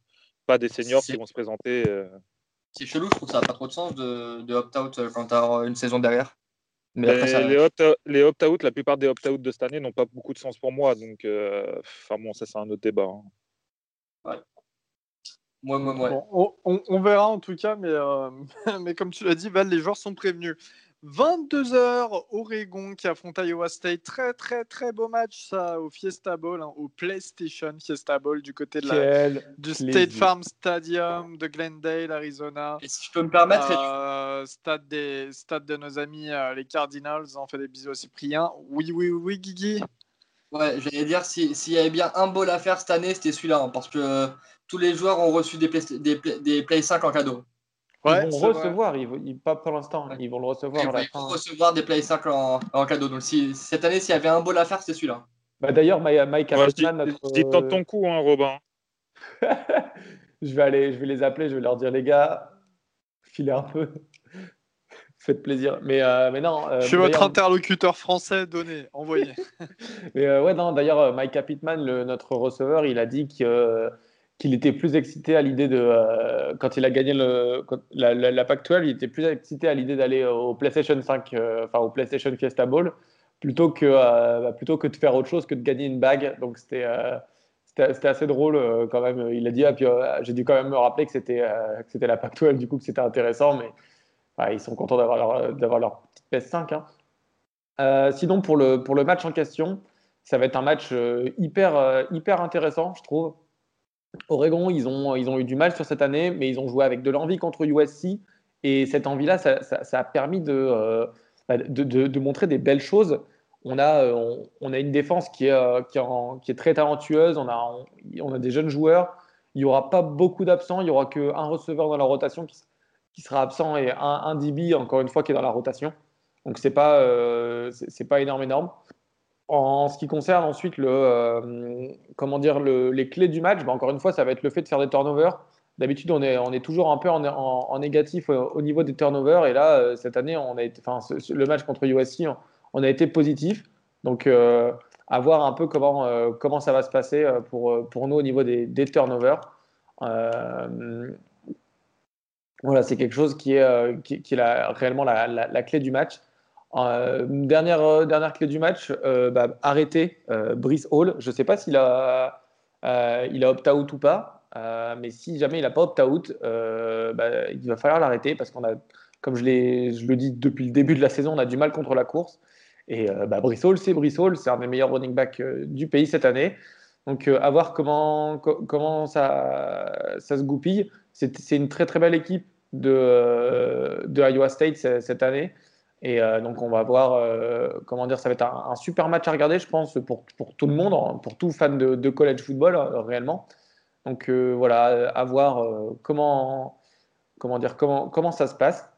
pas des seniors qui vont se présenter. C'est chelou, je trouve que ça n'a pas trop de sens de, de opt-out quand tu as une saison derrière. Mais après, ça... Les opt-out, la plupart des opt-out de cette année n'ont pas beaucoup de sens pour moi. Donc, enfin bon, ça c'est un autre débat. Hein. Moi, moi, moi. Bon, on, verra en tout cas, mais, euh, [LAUGHS] mais comme tu l'as dit, Val, les joueurs sont prévenus. 22h, Oregon qui affronte Iowa State. Très, très, très beau match, ça, au Fiesta Bowl, hein, au PlayStation Fiesta Bowl, du côté de la, du State Farm Stadium de Glendale, Arizona. Et si je peux me permettre. Euh, stade, des, stade de nos amis, euh, les Cardinals. On fait des bisous à Cyprien. Oui, oui, oui, Guigui. Ouais, j'allais dire, s'il y avait bien un bowl à faire cette année, c'était celui-là, hein, parce que tous les joueurs ont reçu des Play, des, des Play 5 en cadeau. Ouais, ils vont recevoir, ils, pas pour l'instant, ils vont le recevoir. à la ils vont recevoir des Play 5 en, en cadeau. Donc si, cette année, s'il y avait un bowl à faire, c'est celui-là. Bah, D'ailleurs, Mike ouais, notre... dis ton coup, hein, Robin. [LAUGHS] je, vais aller, je vais les appeler, je vais leur dire, les gars, filez un peu. [LAUGHS] Faites plaisir. Mais, euh, mais non. Euh, je suis votre interlocuteur français, donné, envoyé. [LAUGHS] mais euh, ouais, non, d'ailleurs, Mike Pittman, le, notre receveur, il a dit que, qu'il était plus excité à l'idée de. quand il a gagné la, la, Pac-12, il était plus excité à l'idée d'aller au PlayStation 5, enfin au PlayStation Fiesta Bowl, plutôt que, bah, plutôt que de faire autre chose que de gagner une bague. Donc c'était. c'était assez drôle quand même. Il a dit, ah, puis j'ai dû quand même me rappeler que c'était c'était la Pac-12, du coup que c'était intéressant, mais ils sont contents d'avoir leur, leur petite PS5. Hein. Euh, sinon, pour le, pour le match en question, ça va être un match euh, hyper, euh, hyper intéressant, je trouve. Oregon, ils ont, eu du mal sur cette année, mais ils ont joué avec de l'envie contre USC. Et cette envie-là, ça, ça, a permis de, bah, de, montrer des belles choses. On a, a une défense qui est, qui, est très talentueuse. On a, des jeunes joueurs. Il n'y aura pas beaucoup d'absents. Il n'y aura qu'un receveur dans la rotation qui, sera absent et un, un, DB, encore une fois, qui est dans la rotation. Donc, ce n'est euh, pas énorme, énorme. En ce qui concerne ensuite le, euh, comment dire, le, les clés du match, bah, encore une fois, ça va être le fait de faire des turnovers. D'habitude, on est, on est toujours un peu en, en, négatif au, niveau des turnovers. Et là, euh, cette année, on a été, enfin, le match contre USC, on, a été positif. Donc, à voir un peu comment, comment ça va se passer pour, pour nous au niveau des, des turnovers. Voilà, c'est quelque chose qui est, euh, qui, est réellement la, la, clé du match. Euh, dernière, euh, dernière clé du match, bah, arrêter Brice Hall. Je ne sais pas s'il a, opt-out ou pas, mais si jamais il n'a pas opt-out, bah, il va falloir l'arrêter parce qu'on a, comme je, le dis depuis le début de la saison, on a du mal contre la course. Et bah, Brice Hall, c'est Brice Hall, c'est un des meilleurs running backs du pays cette année. Donc, à voir comment, ça, se goupille. C'est une très très belle équipe de Iowa State cette année. Et donc, on va voir, comment dire, ça va être un, super match à regarder, je pense, pour, pour tout le monde, hein, pour tout fan de, college football, réellement. Donc, voilà, à voir comment, comment, dire, comment, comment ça se passe.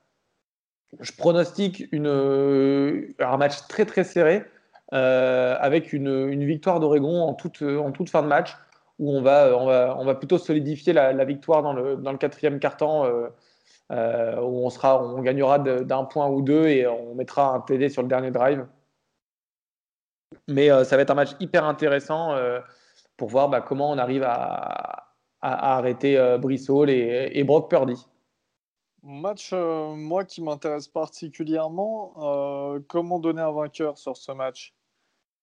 Je pronostique une, un match très, très serré. avec une, victoire d'Oregon en toute, en toute fin de match où on va, on va, on va plutôt solidifier la, victoire dans le, dans le quatrième quart-temps, euh, euh, où on, sera, on gagnera d'un point ou deux et on mettra un TD sur le dernier drive. Mais euh, ça va être un match hyper intéressant pour voir bah, comment on arrive à, à, arrêter Brissol et, et, Brock Purdy. Match, moi qui m'intéresse particulièrement, comment donner un vainqueur sur ce match?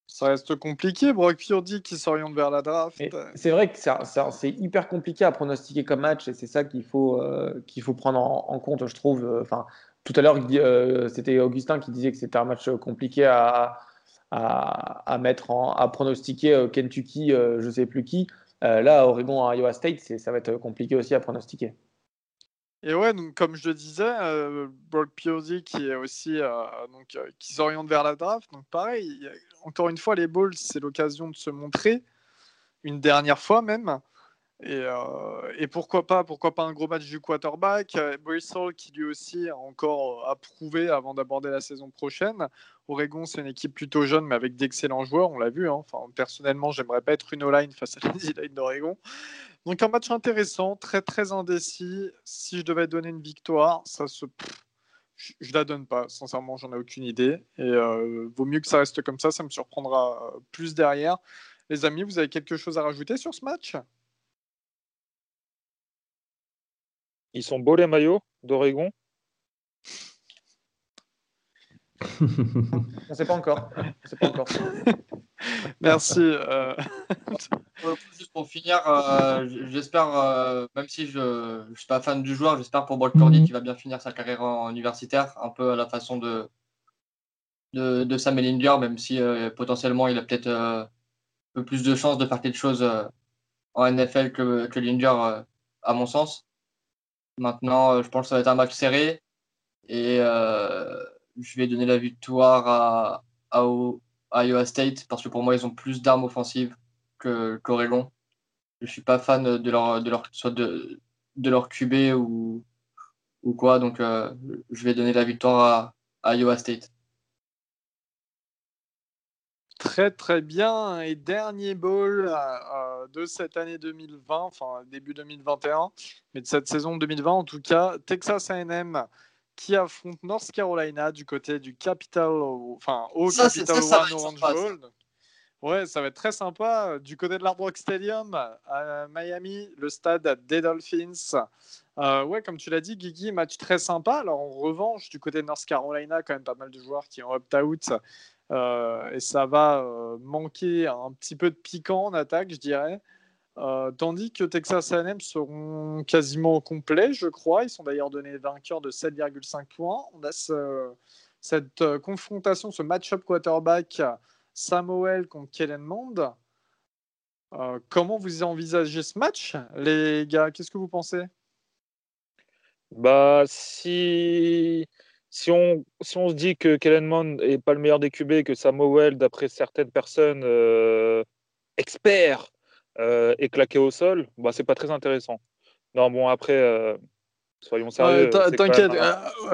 Ça reste compliqué, Brock Purdy qui s'oriente vers la draft. C'est vrai que c'est hyper compliqué à pronostiquer comme match et c'est ça qu'il faut, euh, qu'il faut prendre en, compte, je trouve. Enfin, tout à l'heure, euh, c'était Augustin qui disait que c'était un match compliqué à, à, mettre en, à pronostiquer euh, Kentucky, je sais plus qui. là, Oregon, Iowa State, ça va être compliqué aussi à pronostiquer. Et ouais, donc comme je le disais, euh, Brock Purdy qui est aussi euh, donc euh, qui s'oriente vers la draft. Donc pareil, encore une fois, les Bulls, c'est l'occasion de se montrer une dernière fois même. Euh, et, pourquoi pas, pourquoi pas un gros match du quarterback. Euh, Bristol qui lui aussi a encore à prouver avant d'aborder la saison prochaine. Oregon, c'est une équipe plutôt jeune, mais avec d'excellents joueurs, on l'a vu. Hein. Enfin, personnellement, j'aimerais pas être une O-line face à la D-line d'Oregon. Donc un match intéressant, très très indécis. Si je devais donner une victoire, ça je, ne la donne pas. Sincèrement, j'en ai aucune idée. Et euh, vaut mieux que ça reste comme ça. Ça me surprendra plus derrière. Les amis, vous avez quelque chose à rajouter sur ce match? Ils sont beaux les maillots d'Oregon [LAUGHS] On ne sait pas encore. Sait encore. [LAUGHS] Merci. Euh. Juste pour finir, euh, j'espère, euh, même si je ne suis pas fan du joueur, j'espère pour Brock Purdy qui va bien finir sa carrière universitaire, un peu à la façon de, de, de Sam Ellinger, même si potentiellement il a peut-être un peu plus de chances de faire quelque chose en NFL que, que Linger, à mon sens. Maintenant, euh, je pense que ça va être un match serré. Et euh, je vais donner la victoire à, Iowa State parce que pour moi, ils ont plus d'armes offensives que qu'Oregon. Je suis pas fan de leur, de de, leur QB ou, quoi. Donc, euh, je vais donner la victoire à Iowa State. Très très bien. Et dernier bowl euh, euh, de cette année 2020, enfin début 2021, mais de cette saison 2020 en tout cas, Texas AM qui affronte North Carolina du côté du Capital, enfin au Capital One Orange Bowl. Ouais, ça va être très sympa. Du côté de l'Hard Rock Stadium à Miami, le stade des Dolphins. Euh, ouais, comme tu l'as dit, Guigui, match très sympa. Alors en revanche, du côté de North Carolina, quand même pas mal de joueurs qui ont opt-out et ça va euh, manquer un petit peu de piquant en attaque, je dirais. Euh, tandis que Texas A&M seront quasiment complets, je crois. Ils sont d'ailleurs donnés vainqueurs de 7,5 points. On a cette confrontation, ce match-up quarterback Samuel contre Kellen Mond. comment vous envisagez ce match, les gars? Qu'est-ce que vous pensez? Bah, si si on, si on se dit que Kellen Mond n'est pas le meilleur des QB, que Samuel, d'après certaines personnes euh, experts, euh, est claqué au sol, bah, c'est pas très intéressant. Non, bon, après, euh, soyons sérieux. T'inquiète,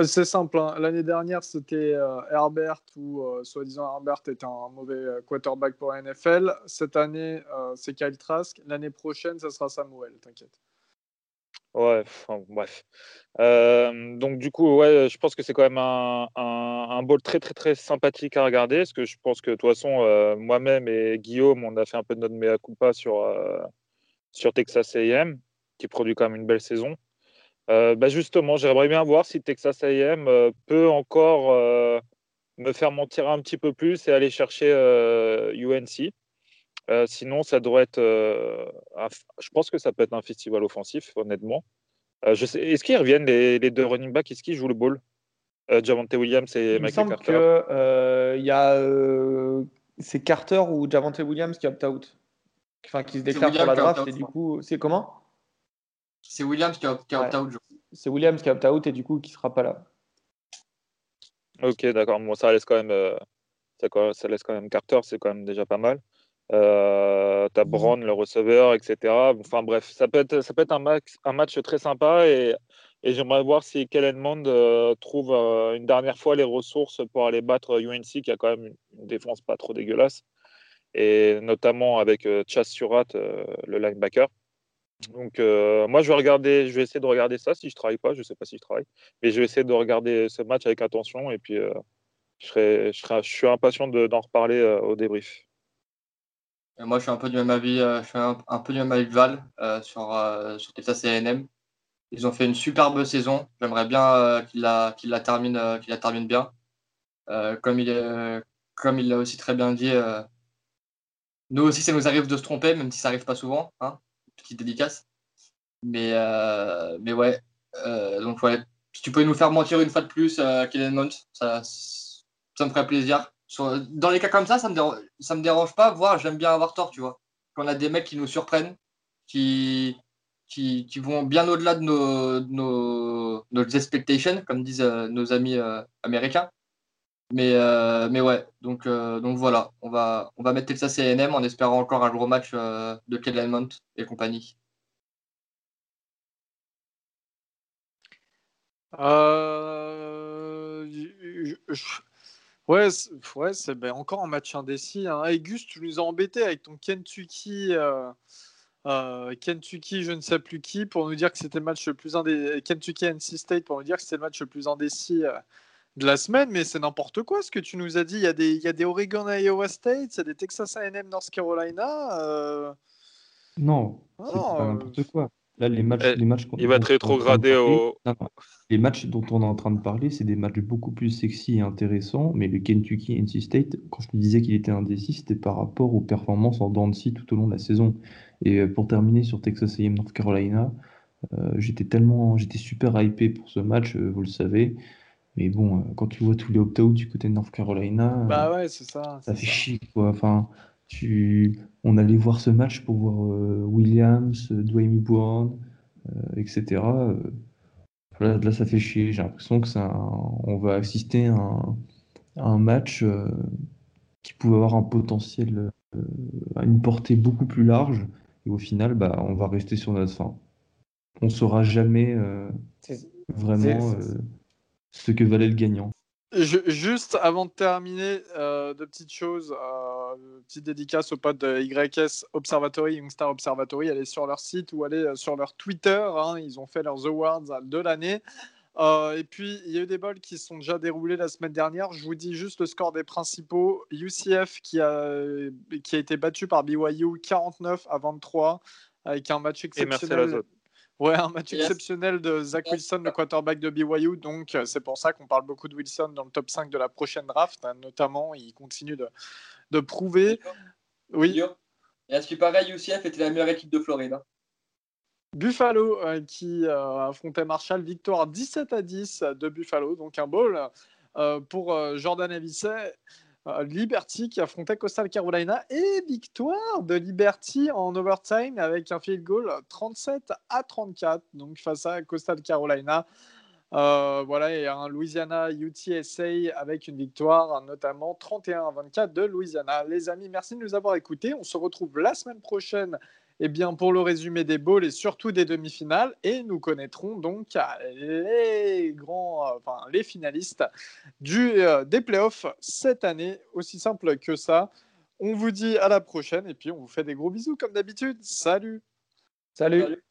c'est simple. Hein. L'année dernière, c'était Herbert, ou soi-disant Herbert était un mauvais quarterback pour la NFL. Cette année, c'est Kyle Trask. L'année prochaine, ce sera Samuel, t'inquiète. Ouais, bref. Euh, donc du coup, je pense que c'est quand même un, un, ball très très très sympathique à regarder, parce que je pense que de toute façon, euh, moi-même et Guillaume, on a fait un peu de notre mea culpa sur, euh, sur Texas A&M, qui produit quand même une belle saison. bah justement, j'aimerais bien voir si Texas A&M peut encore me faire mentir un petit peu plus et aller chercher UNC. Euh, sinon, ça devrait être. Euh, je pense que ça peut être un festival offensif, honnêtement. Euh, est-ce qu'ils reviennent les, deux running backs? Est-ce qu'ils jouent le ball? Javante Williams et Michael Carter. Il y a c'est Carter ou Javante Williams qui opt out, enfin qui se déclare pour la draft et du coup, c'est comment? C'est Williams qui a, opt out. C'est Williams qui opt out et du coup qui sera pas là. Ok, d'accord. Bon, ça laisse quand même, euh, ça laisse quand même Carter, c'est quand même déjà pas mal. Euh, t'as Brown, le receveur, etc. Enfin bref, ça peut être, ça peut être un, max- un match très sympa et, et j'aimerais voir si Kellen Mond euh, trouve euh, une dernière fois les ressources pour aller battre UNC qui a quand même une, défense pas trop dégueulasse et notamment avec euh, Chas Surratt, euh, le linebacker. Donc euh, moi je vais regarder, je vais essayer de regarder ça si je travaille pas, je sais pas si je travaille, mais je vais essayer de regarder ce match avec attention et puis euh, je serai, je serai, je suis impatient de- d'en reparler euh, au débrief. Et moi, je suis un peu du même avis, euh, je suis un, peu du même avis que Val euh, sur, euh, sur Texas A&M. Ils ont fait une superbe saison. J'aimerais bien euh, qu'il la, la, termine, euh, bien. Euh, comme il l'a aussi très bien dit, euh, nous aussi, ça nous arrive de se tromper, même si ça arrive pas souvent. Hein Petite dédicace. Mais, euh, mais ouais, euh, donc ouais, si tu peux nous faire mentir une fois de plus, euh, Kellen Mond, ça, ça me ferait plaisir. Dans les cas comme ça, ça me dérange, ça me dérange pas, voire j'aime bien avoir tort, tu vois. Quand on a des mecs qui nous surprennent, qui, vont bien au-delà de nos, expectations, comme disent euh, nos amis euh, américains. Mais, euh, mais ouais, donc, donc voilà, on va, on va mettre Texas A&M en espérant encore un gros match de Kellen Mond et compagnie. Euh, Ouais, c'est ouais, c'est ben, encore un match indécis. Hein. Hey, Gus, tu nous as embêté avec ton Kentucky, euh, euh, Kentucky, je ne sais plus qui, pour nous dire que c'était le match le plus indécis. Kentucky NC State pour nous dire que c'était le match le plus indécis euh, de la semaine, mais c'est n'importe quoi ce que tu nous as dit. Il y a des, il y a des Oregon Iowa State, il y a des Texas A&M North Carolina. Non, c'est Non, pas euh, n'importe quoi. Là, les matchs, Eh, les matchs il va dont être on est en train de rétrogradé parler- au- Non, non. Les matchs dont on est en train de parler, c'est des matchs beaucoup plus sexy et intéressants. Mais le Kentucky NC State, quand je te disais qu'il était indécis, c'était par rapport aux performances en scie tout au long de la saison. Et euh, pour terminer sur Texas A&M North Carolina, euh, j'étais tellement, j'étais super hypé pour ce match, euh, vous le savez. Mais bon, euh, quand tu vois tous les opt-out du côté de North Carolina, euh, Bah ouais, c'est ça. ça fait ça. chier, quoi. Enfin, tu... on allait voir ce match pour voir euh, Williams, euh, Dwayne euh, etc. Euh, là, là, ça fait chier. J'ai l'impression que ça, on va assister à un, à un match qui pouvait avoir un potentiel, à une portée beaucoup plus large. Et au final, bah, on va rester sur notre fin. On saura jamais euh, vraiment euh, ce que valait le gagnant. Je- juste avant de terminer, euh, deux petites choses. Euh, petite dédicace aux potes de YS Observatory, Youngstar Observatory. Allez sur leur site ou allez euh, sur leur Twitter. hein, ils ont fait leurs awards de l'année. Euh, et puis, il y a eu des bols qui sont déjà déroulés la semaine dernière. Je vous dis juste le score des principaux. UCF qui a, qui a été battu par BYU 49 à 23 avec un match Et merci à la exceptionnel. Ouais, un match Yes. exceptionnel de Zach Wilson, le quarterback de BYU. Donc, euh, c'est pour ça qu'on parle beaucoup de Wilson dans le top 5 de la prochaine draft. hein, Notamment, il continue de, de prouver. Oui, Et à ce qui paraît, UCF était la meilleure équipe de Floride. hein. Buffalo euh, qui euh, affrontait Marshall. Victoire 17 à 10 de Buffalo. Donc, un ball euh, pour Jordan Avicet. Euh, Liberty qui affrontait Coastal Carolina et victoire de Liberty en overtime avec un field goal 37 à 34 donc face à Coastal Carolina. Euh, voilà, et un Louisiana UTSA avec une victoire notamment 31 à 24 de Louisiana. Les amis, merci de nous avoir écoutés. On se retrouve la semaine prochaine eh bien, pour le résumé des bowls et surtout des demi-finales. Et nous connaîtrons donc les grands, enfin, les finalistes du, euh, des playoffs cette année. Aussi simple que ça. On vous dit à la prochaine et puis on vous fait des gros bisous comme d'habitude. Salut Salut. Salut.